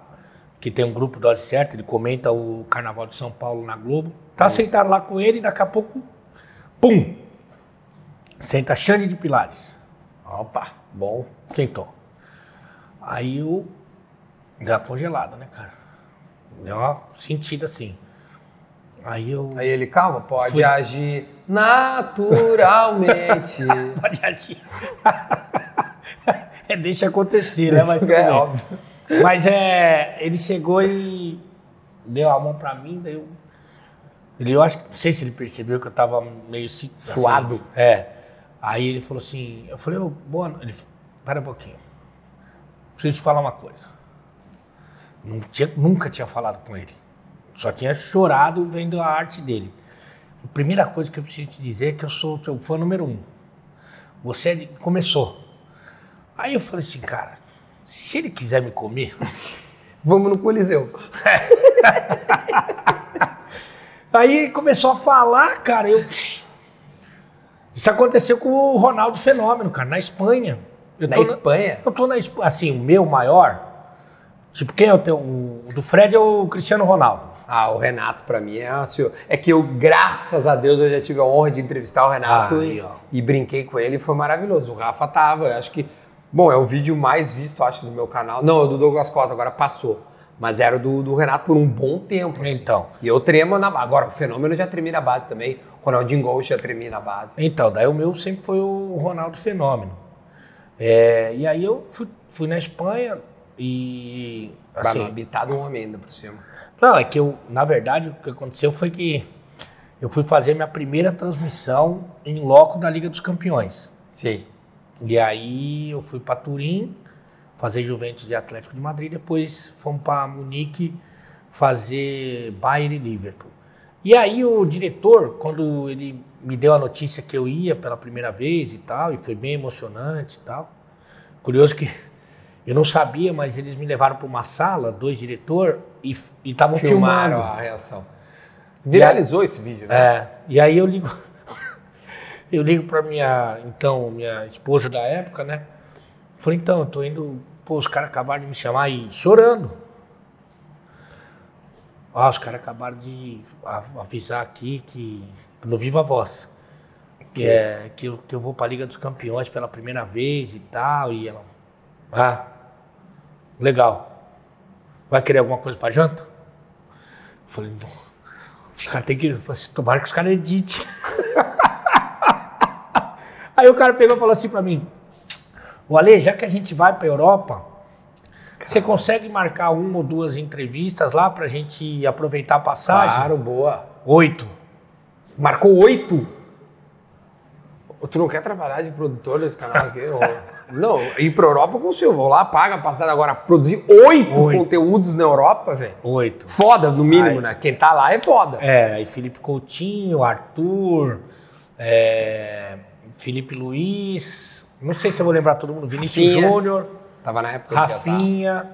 que tem um grupo Dose Certa, ele comenta o Carnaval de São Paulo na Globo. Tá sentado lá com ele e daqui a pouco, pum! Senta Xande de Pilares. Opa, bom. Sentou. Aí eu. Deu uma congelada, né, cara? Deu uma sentida assim. Aí eu. Aí ele, calma, pode Fui. agir naturalmente. <laughs> Pode agir. <laughs> é, deixa acontecer, né? Mas, é óbvio. Mas é. Ele chegou e deu a mão pra mim, daí eu. Ele, eu acho que. Não sei se ele percebeu que eu tava meio assim, Suado. é. Aí ele falou assim. Eu falei, ô, boa. no-" Ele falou, pera um pouquinho. Preciso te falar uma coisa. Não tinha- nunca tinha falado com ele. Só tinha chorado vendo a arte dele. A primeira coisa que eu preciso te dizer é que eu sou teu fã número um. Você é começou. Aí eu falei assim, cara, se ele quiser me comer, <laughs> Vamos no Coliseu. <laughs> Aí começou a falar, cara, eu. Isso aconteceu com o Ronaldo Fenômeno, cara, na Espanha. Eu Na Espanha? eu tô na Espanha. Assim, o meu maior. Tipo, quem é o teu. O do Fred é o Cristiano Ronaldo. Ah, o Renato pra mim é assim, é que eu, graças a Deus, eu já tive a honra de entrevistar o Renato Aí, e, e brinquei com ele e foi maravilhoso. O Rafa tava, eu acho que, bom, é o vídeo mais visto, acho, do meu canal. Não, é do Douglas Costa, agora passou. Mas era do, do Renato por um bom tempo. assim. Então. E eu tremo na base. Agora, o fenômeno já tremi na base também. O Ronaldinho Gol já tremi na base. Então, daí o meu sempre foi o Ronaldo Fenômeno. É, e aí eu fui, fui na Espanha e. Pra Assim, não habitar do homem ainda por cima. Não, é que eu, na verdade, o que aconteceu foi que eu fui fazer minha primeira transmissão em loco da Liga dos Campeões. Sim. E aí eu fui para Turim fazer Juventus e Atlético de Madrid, depois fomos para Munique fazer Bayern e Liverpool. E aí o diretor, quando ele me deu a notícia que eu ia pela primeira vez e tal, e foi bem emocionante e tal. Curioso que <laughs> eu não sabia, mas eles me levaram para uma sala, dois diretor e estavam filmando. Filmaram a reação. Viralizou esse vídeo, né? É, e aí eu ligo, eu ligo pra minha, então, minha esposa da época, né? Falei, então, eu tô indo, pô, os caras acabaram de me chamar e chorando. Ah, os caras acabaram de a- avisar aqui que, no Viva Voz, que, é, que, eu, que eu vou pra Liga dos Campeões pela primeira vez e tal, e ela, ah, legal. Vai querer alguma coisa pra janta? Falei, não. Os caras têm que. Tomara que os caras editem. Aí o cara pegou e falou assim pra mim: O Ale, já que a gente vai pra Europa, você consegue marcar uma ou duas entrevistas lá pra gente aproveitar a passagem? Claro, boa. Oito. Marcou oito? Tu não quer trabalhar de produtor desse canal aqui? ô? <laughs> não, ir pra Europa eu consigo. Vou lá, paga a passagem. Agora, produzir oito, Oito. conteúdos na Europa, velho. Oito. Foda, no mínimo, Ai. né? Quem tá lá é foda. É, aí Felipe Coutinho, Arthur, é, Felipe Luiz, não sei se eu vou lembrar todo mundo, Vinícius. Júnior. Tava na época. Rafinha.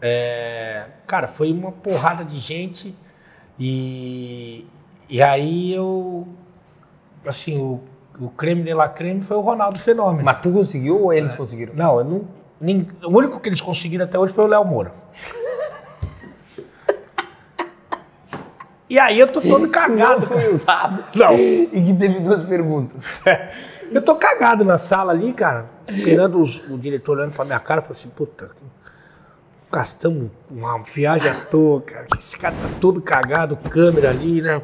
é, cara, foi uma porrada de gente. E, e aí eu. Assim, o, o creme de la creme foi o Ronaldo Fenômeno. Mas tu conseguiu ou É. eles conseguiram? Não, eu não. nem- o único que eles conseguiram até hoje foi o Léo Moura. <laughs> E aí eu tô todo cagado. Não foi usado. Não. E que teve duas perguntas. <laughs> Eu tô cagado na sala ali, cara, esperando os- o diretor olhando pra minha cara, falou assim, puta, gastamos uma viagem à toa, cara, que esse cara tá todo cagado, câmera ali, né?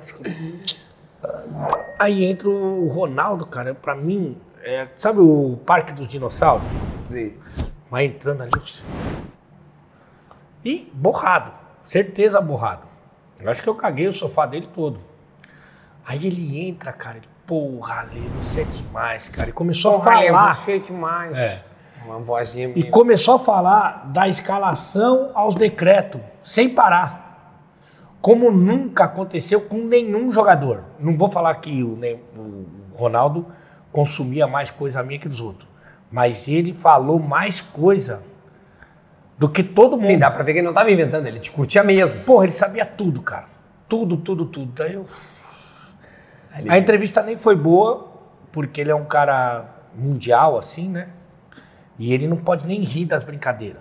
Aí entra o Ronaldo, cara, pra mim, é, sabe o Parque dos Dinossauros? Sim. Vai entrando ali. E borrado. Certeza borrado. Eu acho que eu caguei o sofá dele todo. Aí ele entra, cara. Ele, Porra, Ale, você é demais, cara. E começou a falar. Achei demais. É. Uma vozinha E começou a falar da escalação aos decretos, sem parar. Como nunca aconteceu com nenhum jogador. Não vou falar que o, o Ronaldo consumia mais coisa minha que dos outros. Mas ele falou mais coisa do que todo mundo. Sim, dá pra ver que ele não tava inventando, ele te curtia mesmo. Porra, ele sabia tudo, cara. Tudo, tudo, tudo. Daí eu... Ele- A entrevista nem foi boa, porque ele é um cara mundial, assim, né? E ele não pode nem rir das brincadeiras.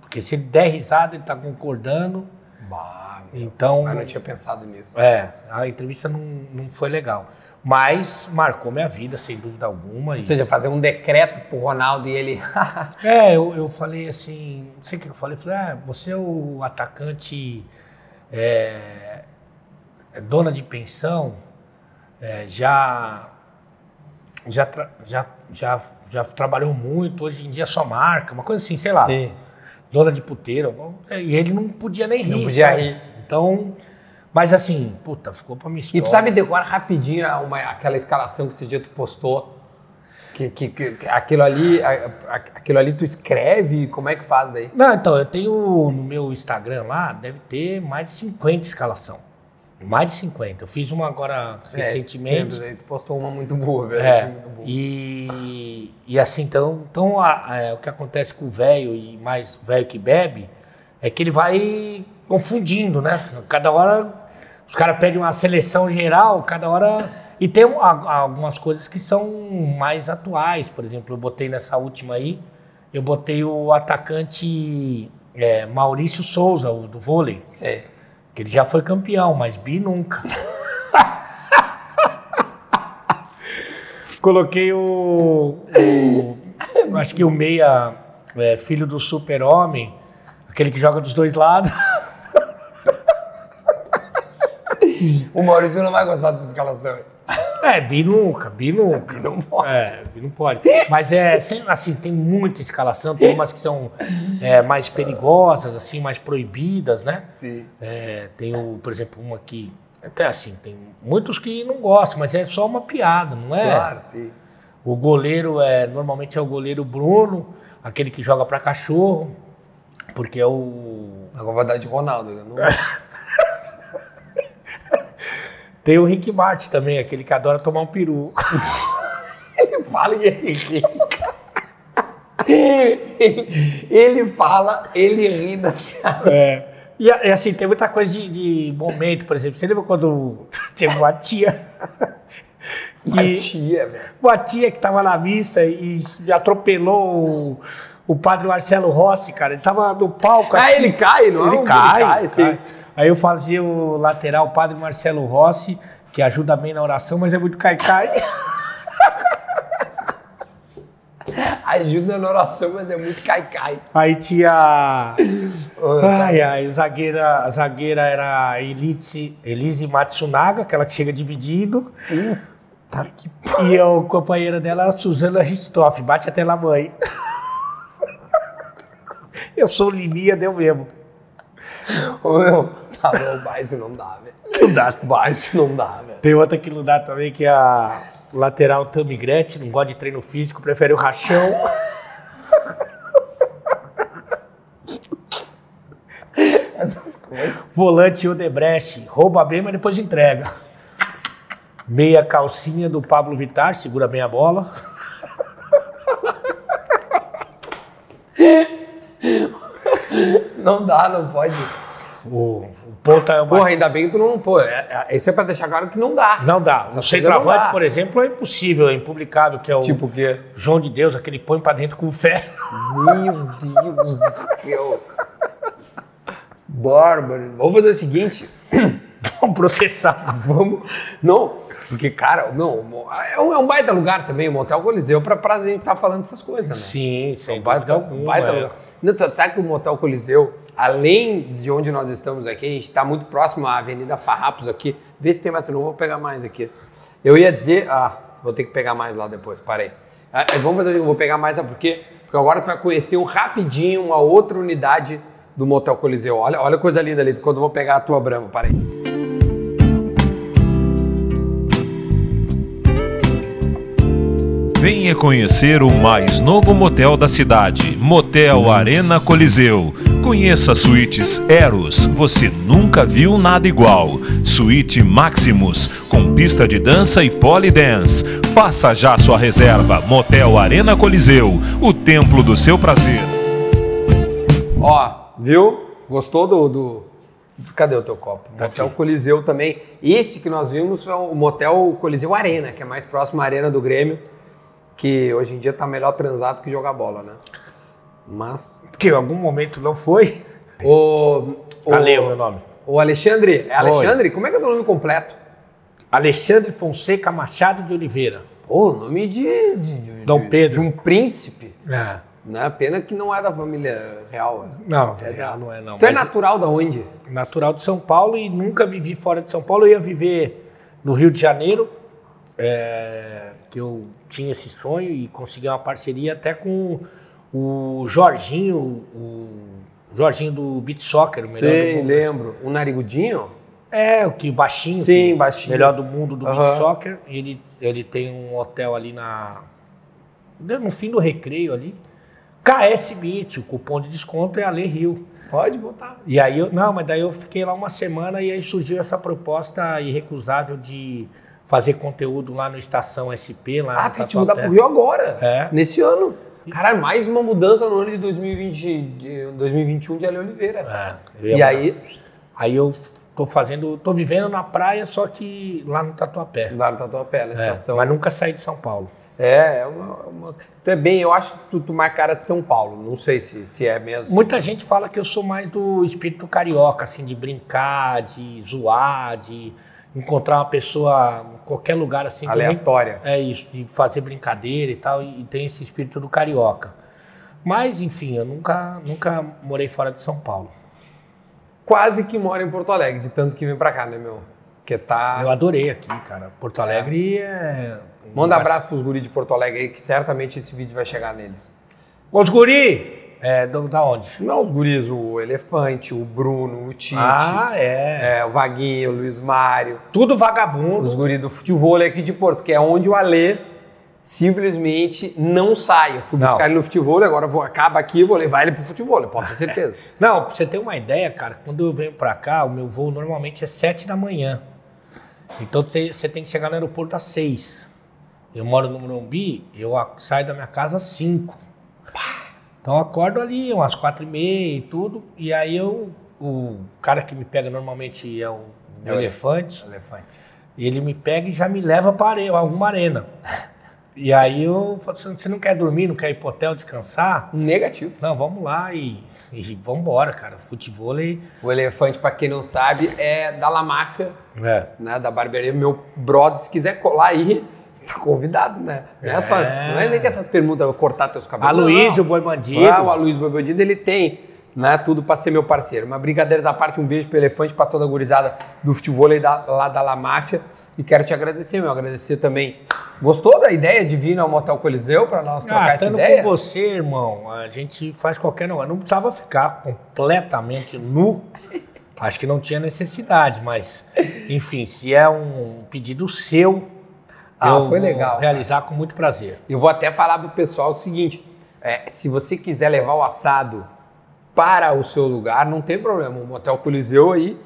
Porque se ele der risada, ele tá concordando. Bah, meu. Então, Mas não tinha pensado nisso. é, a entrevista não, não foi legal. Mas marcou minha vida, sem dúvida alguma. Ou E, seja, fazer um decreto pro Ronaldo e ele. <laughs> é, eu, eu falei assim, não sei o que eu falei. Eu falei, ah, você é o atacante é, é dona de pensão, é, já, já, já, já, já trabalhou muito, hoje em dia só marca, uma coisa assim, sei lá. Sim. Dona de puteira. E ele não podia nem rir. Não podia sabe? rir. Então, mas assim, puta, ficou pra minha E história. tu sabe decorar rapidinho uma- aquela escalação que esse dia tu postou? Que, que, que- aquilo ali, a- a- aquilo ali tu escreve, como é que faz daí? Não, então, eu tenho no meu Instagram lá, deve ter mais de 50 escalação. Mais de 50. Eu fiz uma agora recentemente. É, tu postou uma muito boa, velho. É, muito boa. e, e assim, então, então a- a- o que acontece com o velho e mais velho que bebe é que ele vai confundindo, né? Cada hora os caras pedem uma seleção geral, cada hora. E tem a- algumas coisas que são mais atuais, por exemplo, eu botei nessa última aí, eu botei o atacante é, Maurício Souza, o do vôlei, Sei. Que ele já foi campeão, mas bi nunca. <laughs> Coloquei o, o- Acho que o meia, é, filho do super-homem, aquele que joga dos dois lados. <laughs> O Maurício não vai gostar dessa escalação. É, bi nunca, bi nunca. Não pode. É, bi não pode. Mas é, assim, tem muita escalação, tem umas que são é, mais perigosas, assim, mais proibidas, né? Sim. É, tem, o, por exemplo, uma que. Até assim, tem muitos que não gostam, mas é só uma piada, não é? Claro, sim. O goleiro é normalmente é o goleiro Bruno, aquele que joga pra cachorro, porque é o Agora vai dar de Ronaldo. eu Não... <laughs> tem o Rick Martin também, aquele que adora tomar um peru. <laughs> Ele fala e ele ri. Ele, ele fala, ele ri das piadas. É. E, assim, tem muita coisa de, de momento, por exemplo. Você lembra quando <laughs> teve uma tia? Uma E- tia, velho. Uma tia que tava na missa e atropelou o, o padre Marcelo Rossi, cara. Ele tava no palco Ah, assim. ele cai, não é Ele cai, ele cai, cai. Aí eu fazia o lateral, o padre Marcelo Rossi, que ajuda bem na oração, mas é muito cai-cai. <laughs> Ajuda na oração, mas é muito cai-cai. Aí tinha. Ai, ai, zagueira, a zagueira era Elise, Elise Matsunaga, aquela que chega dividindo. Tá que E a companheira dela, a Suzana Ristoff, bate até na mãe. <laughs> Eu sou Liminha, deu mesmo. Ô, meu, tá bom, baixo não dá, velho. <laughs> Não dá. Baixo não dá, velho. Tem outra que não dá também, que é a lateral Tami Gretchen, não gosta de treino físico, prefere o rachão. <laughs> Volante Odebrecht, rouba bem, mas depois entrega. Meia calcinha do Pablo Vittar, segura bem a bola. Não dá, não pode. O, o ponta é o Porra, ainda bem que tu não. Pô, é- é- isso é pra deixar claro que não dá. Não dá. Essa O centroavante, por exemplo, é impossível, é impublicável, que é o Tipo o quê? João de Deus, aquele que põe pra dentro com fé. Meu Deus do céu. Bárbaro. Vamos fazer o seguinte. <coughs> Vamos processar. Vamos. Não, porque, cara, não, é um, é um baita lugar também, o Motel Coliseu, pra, pra gente estar falando essas coisas, né? Sim, Um baita, dúvida um alguma. baita é. lugar. Não, tu sabe que o Motel Coliseu, além de onde nós estamos aqui, a gente está muito próximo à Avenida Farrapos aqui. Vê se tem mais, eu vou pegar mais aqui. Eu ia dizer, ah, vou ter que pegar mais lá depois, parei. Ah, eh, vamos fazer, eu vou pegar mais, sabe por quê? Porque agora tu vai conhecer um rapidinho uma outra unidade do Motel Coliseu. Olha, olha a coisa linda ali, quando eu vou pegar a tua Brahma, parei. Venha conhecer o mais novo motel da cidade, Motel Arena Coliseu. Conheça suítes Eros, você nunca viu nada igual. Suíte Maximus, com pista de dança e polidense. Faça já sua reserva, Motel Arena Coliseu, o templo do seu prazer. Ó, viu? Gostou do, do- Cadê o teu copo? Motel Coliseu também. Esse que nós vimos é o Motel Coliseu Arena, que é mais próximo à Arena do Grêmio, que hoje em dia tá melhor transado que jogar bola, né? Mas. Porque em algum momento não foi. <laughs> O. o Valeu, meu nome. O Alexandre. É Alexandre? Como é que é o nome completo? Alexandre Fonseca Machado de Oliveira. Pô, nome de. de- de- Dom Pedro. De um príncipe. É. Né? Pena que não é da família real. Não, É real da- não é não. Tu é mas natural da onde? natural de São Paulo e nunca vivi fora de São Paulo. Eu ia viver no Rio de Janeiro, é, que eu tinha esse sonho e consegui uma parceria até com o Jorginho, o Jorginho do Beat Soccer, o melhor do Sei, mundo. lembro. Um narigudinho? É, o que baixinho. Sim, que- baixinho. Melhor do mundo do Aham. beach soccer. Ele, ele tem um hotel ali na. No fim do recreio ali. KS Beach, o cupom de desconto é Ale Rio. Pode botar. E aí eu, não, mas daí eu fiquei lá uma semana e aí surgiu essa proposta irrecusável de fazer conteúdo lá no Estação SP, lá Ah, tu vai te mudar pro Rio agora. É. Nesse ano. Caralho, mais uma mudança no ano de 2020, de 2021 de Ale Oliveira. É, E aí, Aí eu tô fazendo, tô vivendo na praia, só que lá no Tatuapé. lá no Tatuapé, na É, estação. mas nunca saí de São Paulo. É, é uma, uma- Tu é bem, eu acho que tu, tu mais cara de São Paulo. Não sei se, se é mesmo. Muita gente fala que eu sou mais do espírito carioca, assim, de brincar, de zoar, de encontrar uma pessoa em qualquer lugar assim. Aleatória. É isso, de fazer brincadeira e tal, e tem esse espírito do carioca. Mas, enfim, eu nunca, nunca morei fora de São Paulo. Quase que mora em Porto Alegre, de tanto que vem pra cá, né, meu? Que tá. Eu adorei aqui, cara. Porto Alegre é. Manda abraço pros guris de Porto Alegre aí, que certamente esse vídeo vai chegar neles. Os guri! É, do- da onde? Não os guris, o Elefante, o Bruno, o Tite, Ah, é. é, o Vaguinho, o Luiz Mário, Tudo vagabundo. os guris do futebol aqui de Porto, que é onde o Alê simplesmente não sai. Eu fui Não. buscar ele no futebol, agora eu vou, acaba aqui e vou levar ele pro futebol, pode ter <laughs> certeza. Não, pra você ter uma ideia, cara, quando eu venho pra cá, o meu voo normalmente é 7 da manhã. Então você tem que chegar no aeroporto às 6. Eu moro no Morumbi, eu saio da minha casa às 5. Então eu acordo ali umas 4 e meia e tudo. E aí eu, o cara que me pega normalmente é o, É o elefante. Elefante. Ele me pega e já me leva para are- alguma arena. E aí eu falo assim, você não quer dormir, não quer ir pro hotel descansar? Negativo. Não, vamos lá e, e vamos embora, cara. Futebol e... O Elefante, pra quem não sabe, é da La Máfia, É. né, da barbearia. Meu brother, se quiser colar aí, tá convidado, né? Não é, só, É. não é nem que essas perguntas, cortar teus cabelos. Aloysio, não. Boi Bandido. Ah, o Aloysio Boi Bandido, ele tem né, tudo pra ser meu parceiro. Mas brincadeiras à parte, um beijo pro Elefante, pra toda a gurizada do futebol aí da, lá da La Máfia. E quero te agradecer, meu. Agradecer também. Gostou da ideia de vir ao Motel Coliseu pra nós trocar Ah, essa ideia? com você, irmão, a gente faz qualquer negócio. Não precisava ficar completamente nu. Acho que não tinha necessidade, mas, enfim, se é um pedido seu, Ah, eu foi legal, realizar com muito prazer. Eu vou até falar pro pessoal o seguinte: é, se você quiser levar o assado para o seu lugar, não tem problema. O Motel Coliseu aí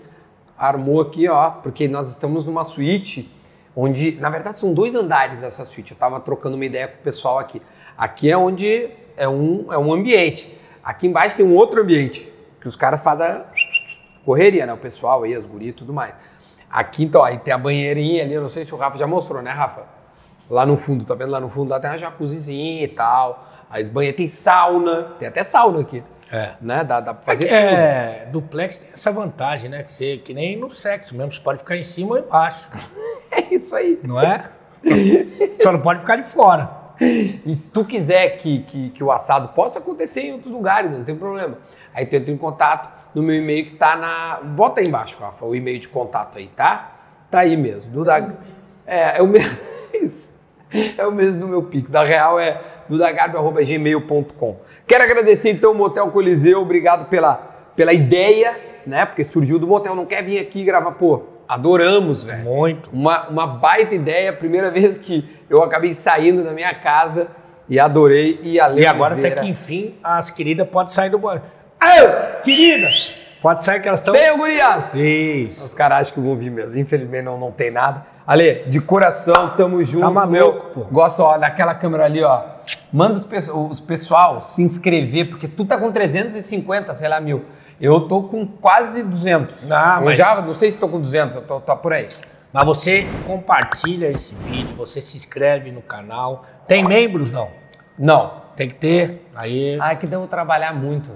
armou aqui, ó, porque nós estamos numa suíte onde, na verdade, são dois andares essa suíte. Eu tava trocando uma ideia com o pessoal aqui. Aqui é onde é um, é um ambiente. Aqui embaixo tem um outro ambiente que os caras fazem a correria, né? O pessoal aí, as gurias e tudo mais. Aqui, então, aí tem a banheirinha ali, eu não sei se o Rafa já mostrou, né, Rafa? Lá no fundo, tá vendo? Lá no fundo lá tem uma jacuzzizinha e tal. As banheiras, tem sauna, tem até sauna aqui. É. Né? Dá, dá pra fazer É, duplex tem essa vantagem, né? Que, você, que nem no sexo mesmo, você pode ficar em cima ou embaixo. <laughs> É isso aí. não é? Só não pode ficar de fora. E se tu quiser que, que, que o assado possa acontecer em outros lugares, não tem problema. Aí tu entra em contato no meu e-mail que tá na. Bota aí embaixo, Rafa, o e-mail de contato aí, tá? Tá aí mesmo. Duda... É, é o mesmo. <laughs> É o mesmo do meu Pix. Da real é dudagarbi.gmail.com. Quero agradecer então o Motel Coliseu, obrigado pela, pela ideia, né? Porque surgiu do motel, não quer vir aqui gravar, pô. Adoramos, velho. Muito. Uma, uma baita ideia, primeira vez que eu acabei saindo da minha casa e adorei. E, a E agora até que enfim as queridas podem sair do banho. Ô, queridas! Pode sair que elas estão. Venham, gurias! Isso. Os caras acham que vão vir mesmo. Infelizmente não, não tem nada. Ale, de coração, tamo junto. Tá maluco, pô. Gosto, ó, daquela câmera ali, ó. Manda os, pe- os pessoal se inscrever, porque tu tá com 350, sei lá, mil. Eu tô com quase 200. Ah, eu mas- já, não sei se tô com 200, eu tô, tô por aí. Mas você compartilha esse vídeo, você se inscreve no canal. Tem membros? Não. Não. Tem que ter. Aí, Ah, é que devo trabalhar muito.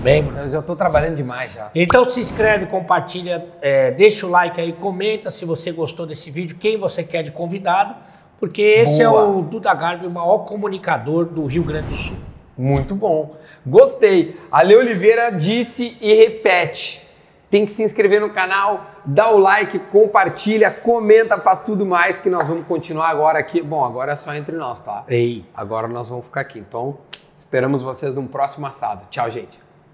Membro. Eu já tô trabalhando demais já. Então se inscreve, compartilha, é, deixa o like aí, comenta se você gostou desse vídeo, quem você quer de convidado, porque esse Boa. é o Duda Garbi, o maior comunicador do Rio Grande do Sul. Muito bom. Gostei. Ale Oliveira disse e repete. Tem que se inscrever no canal, dá o like, compartilha, comenta, faz tudo mais que nós vamos continuar agora aqui. Bom, agora é só entre nós, tá? Ei. Agora nós vamos ficar aqui. Então, esperamos vocês num próximo assado. Tchau, gente.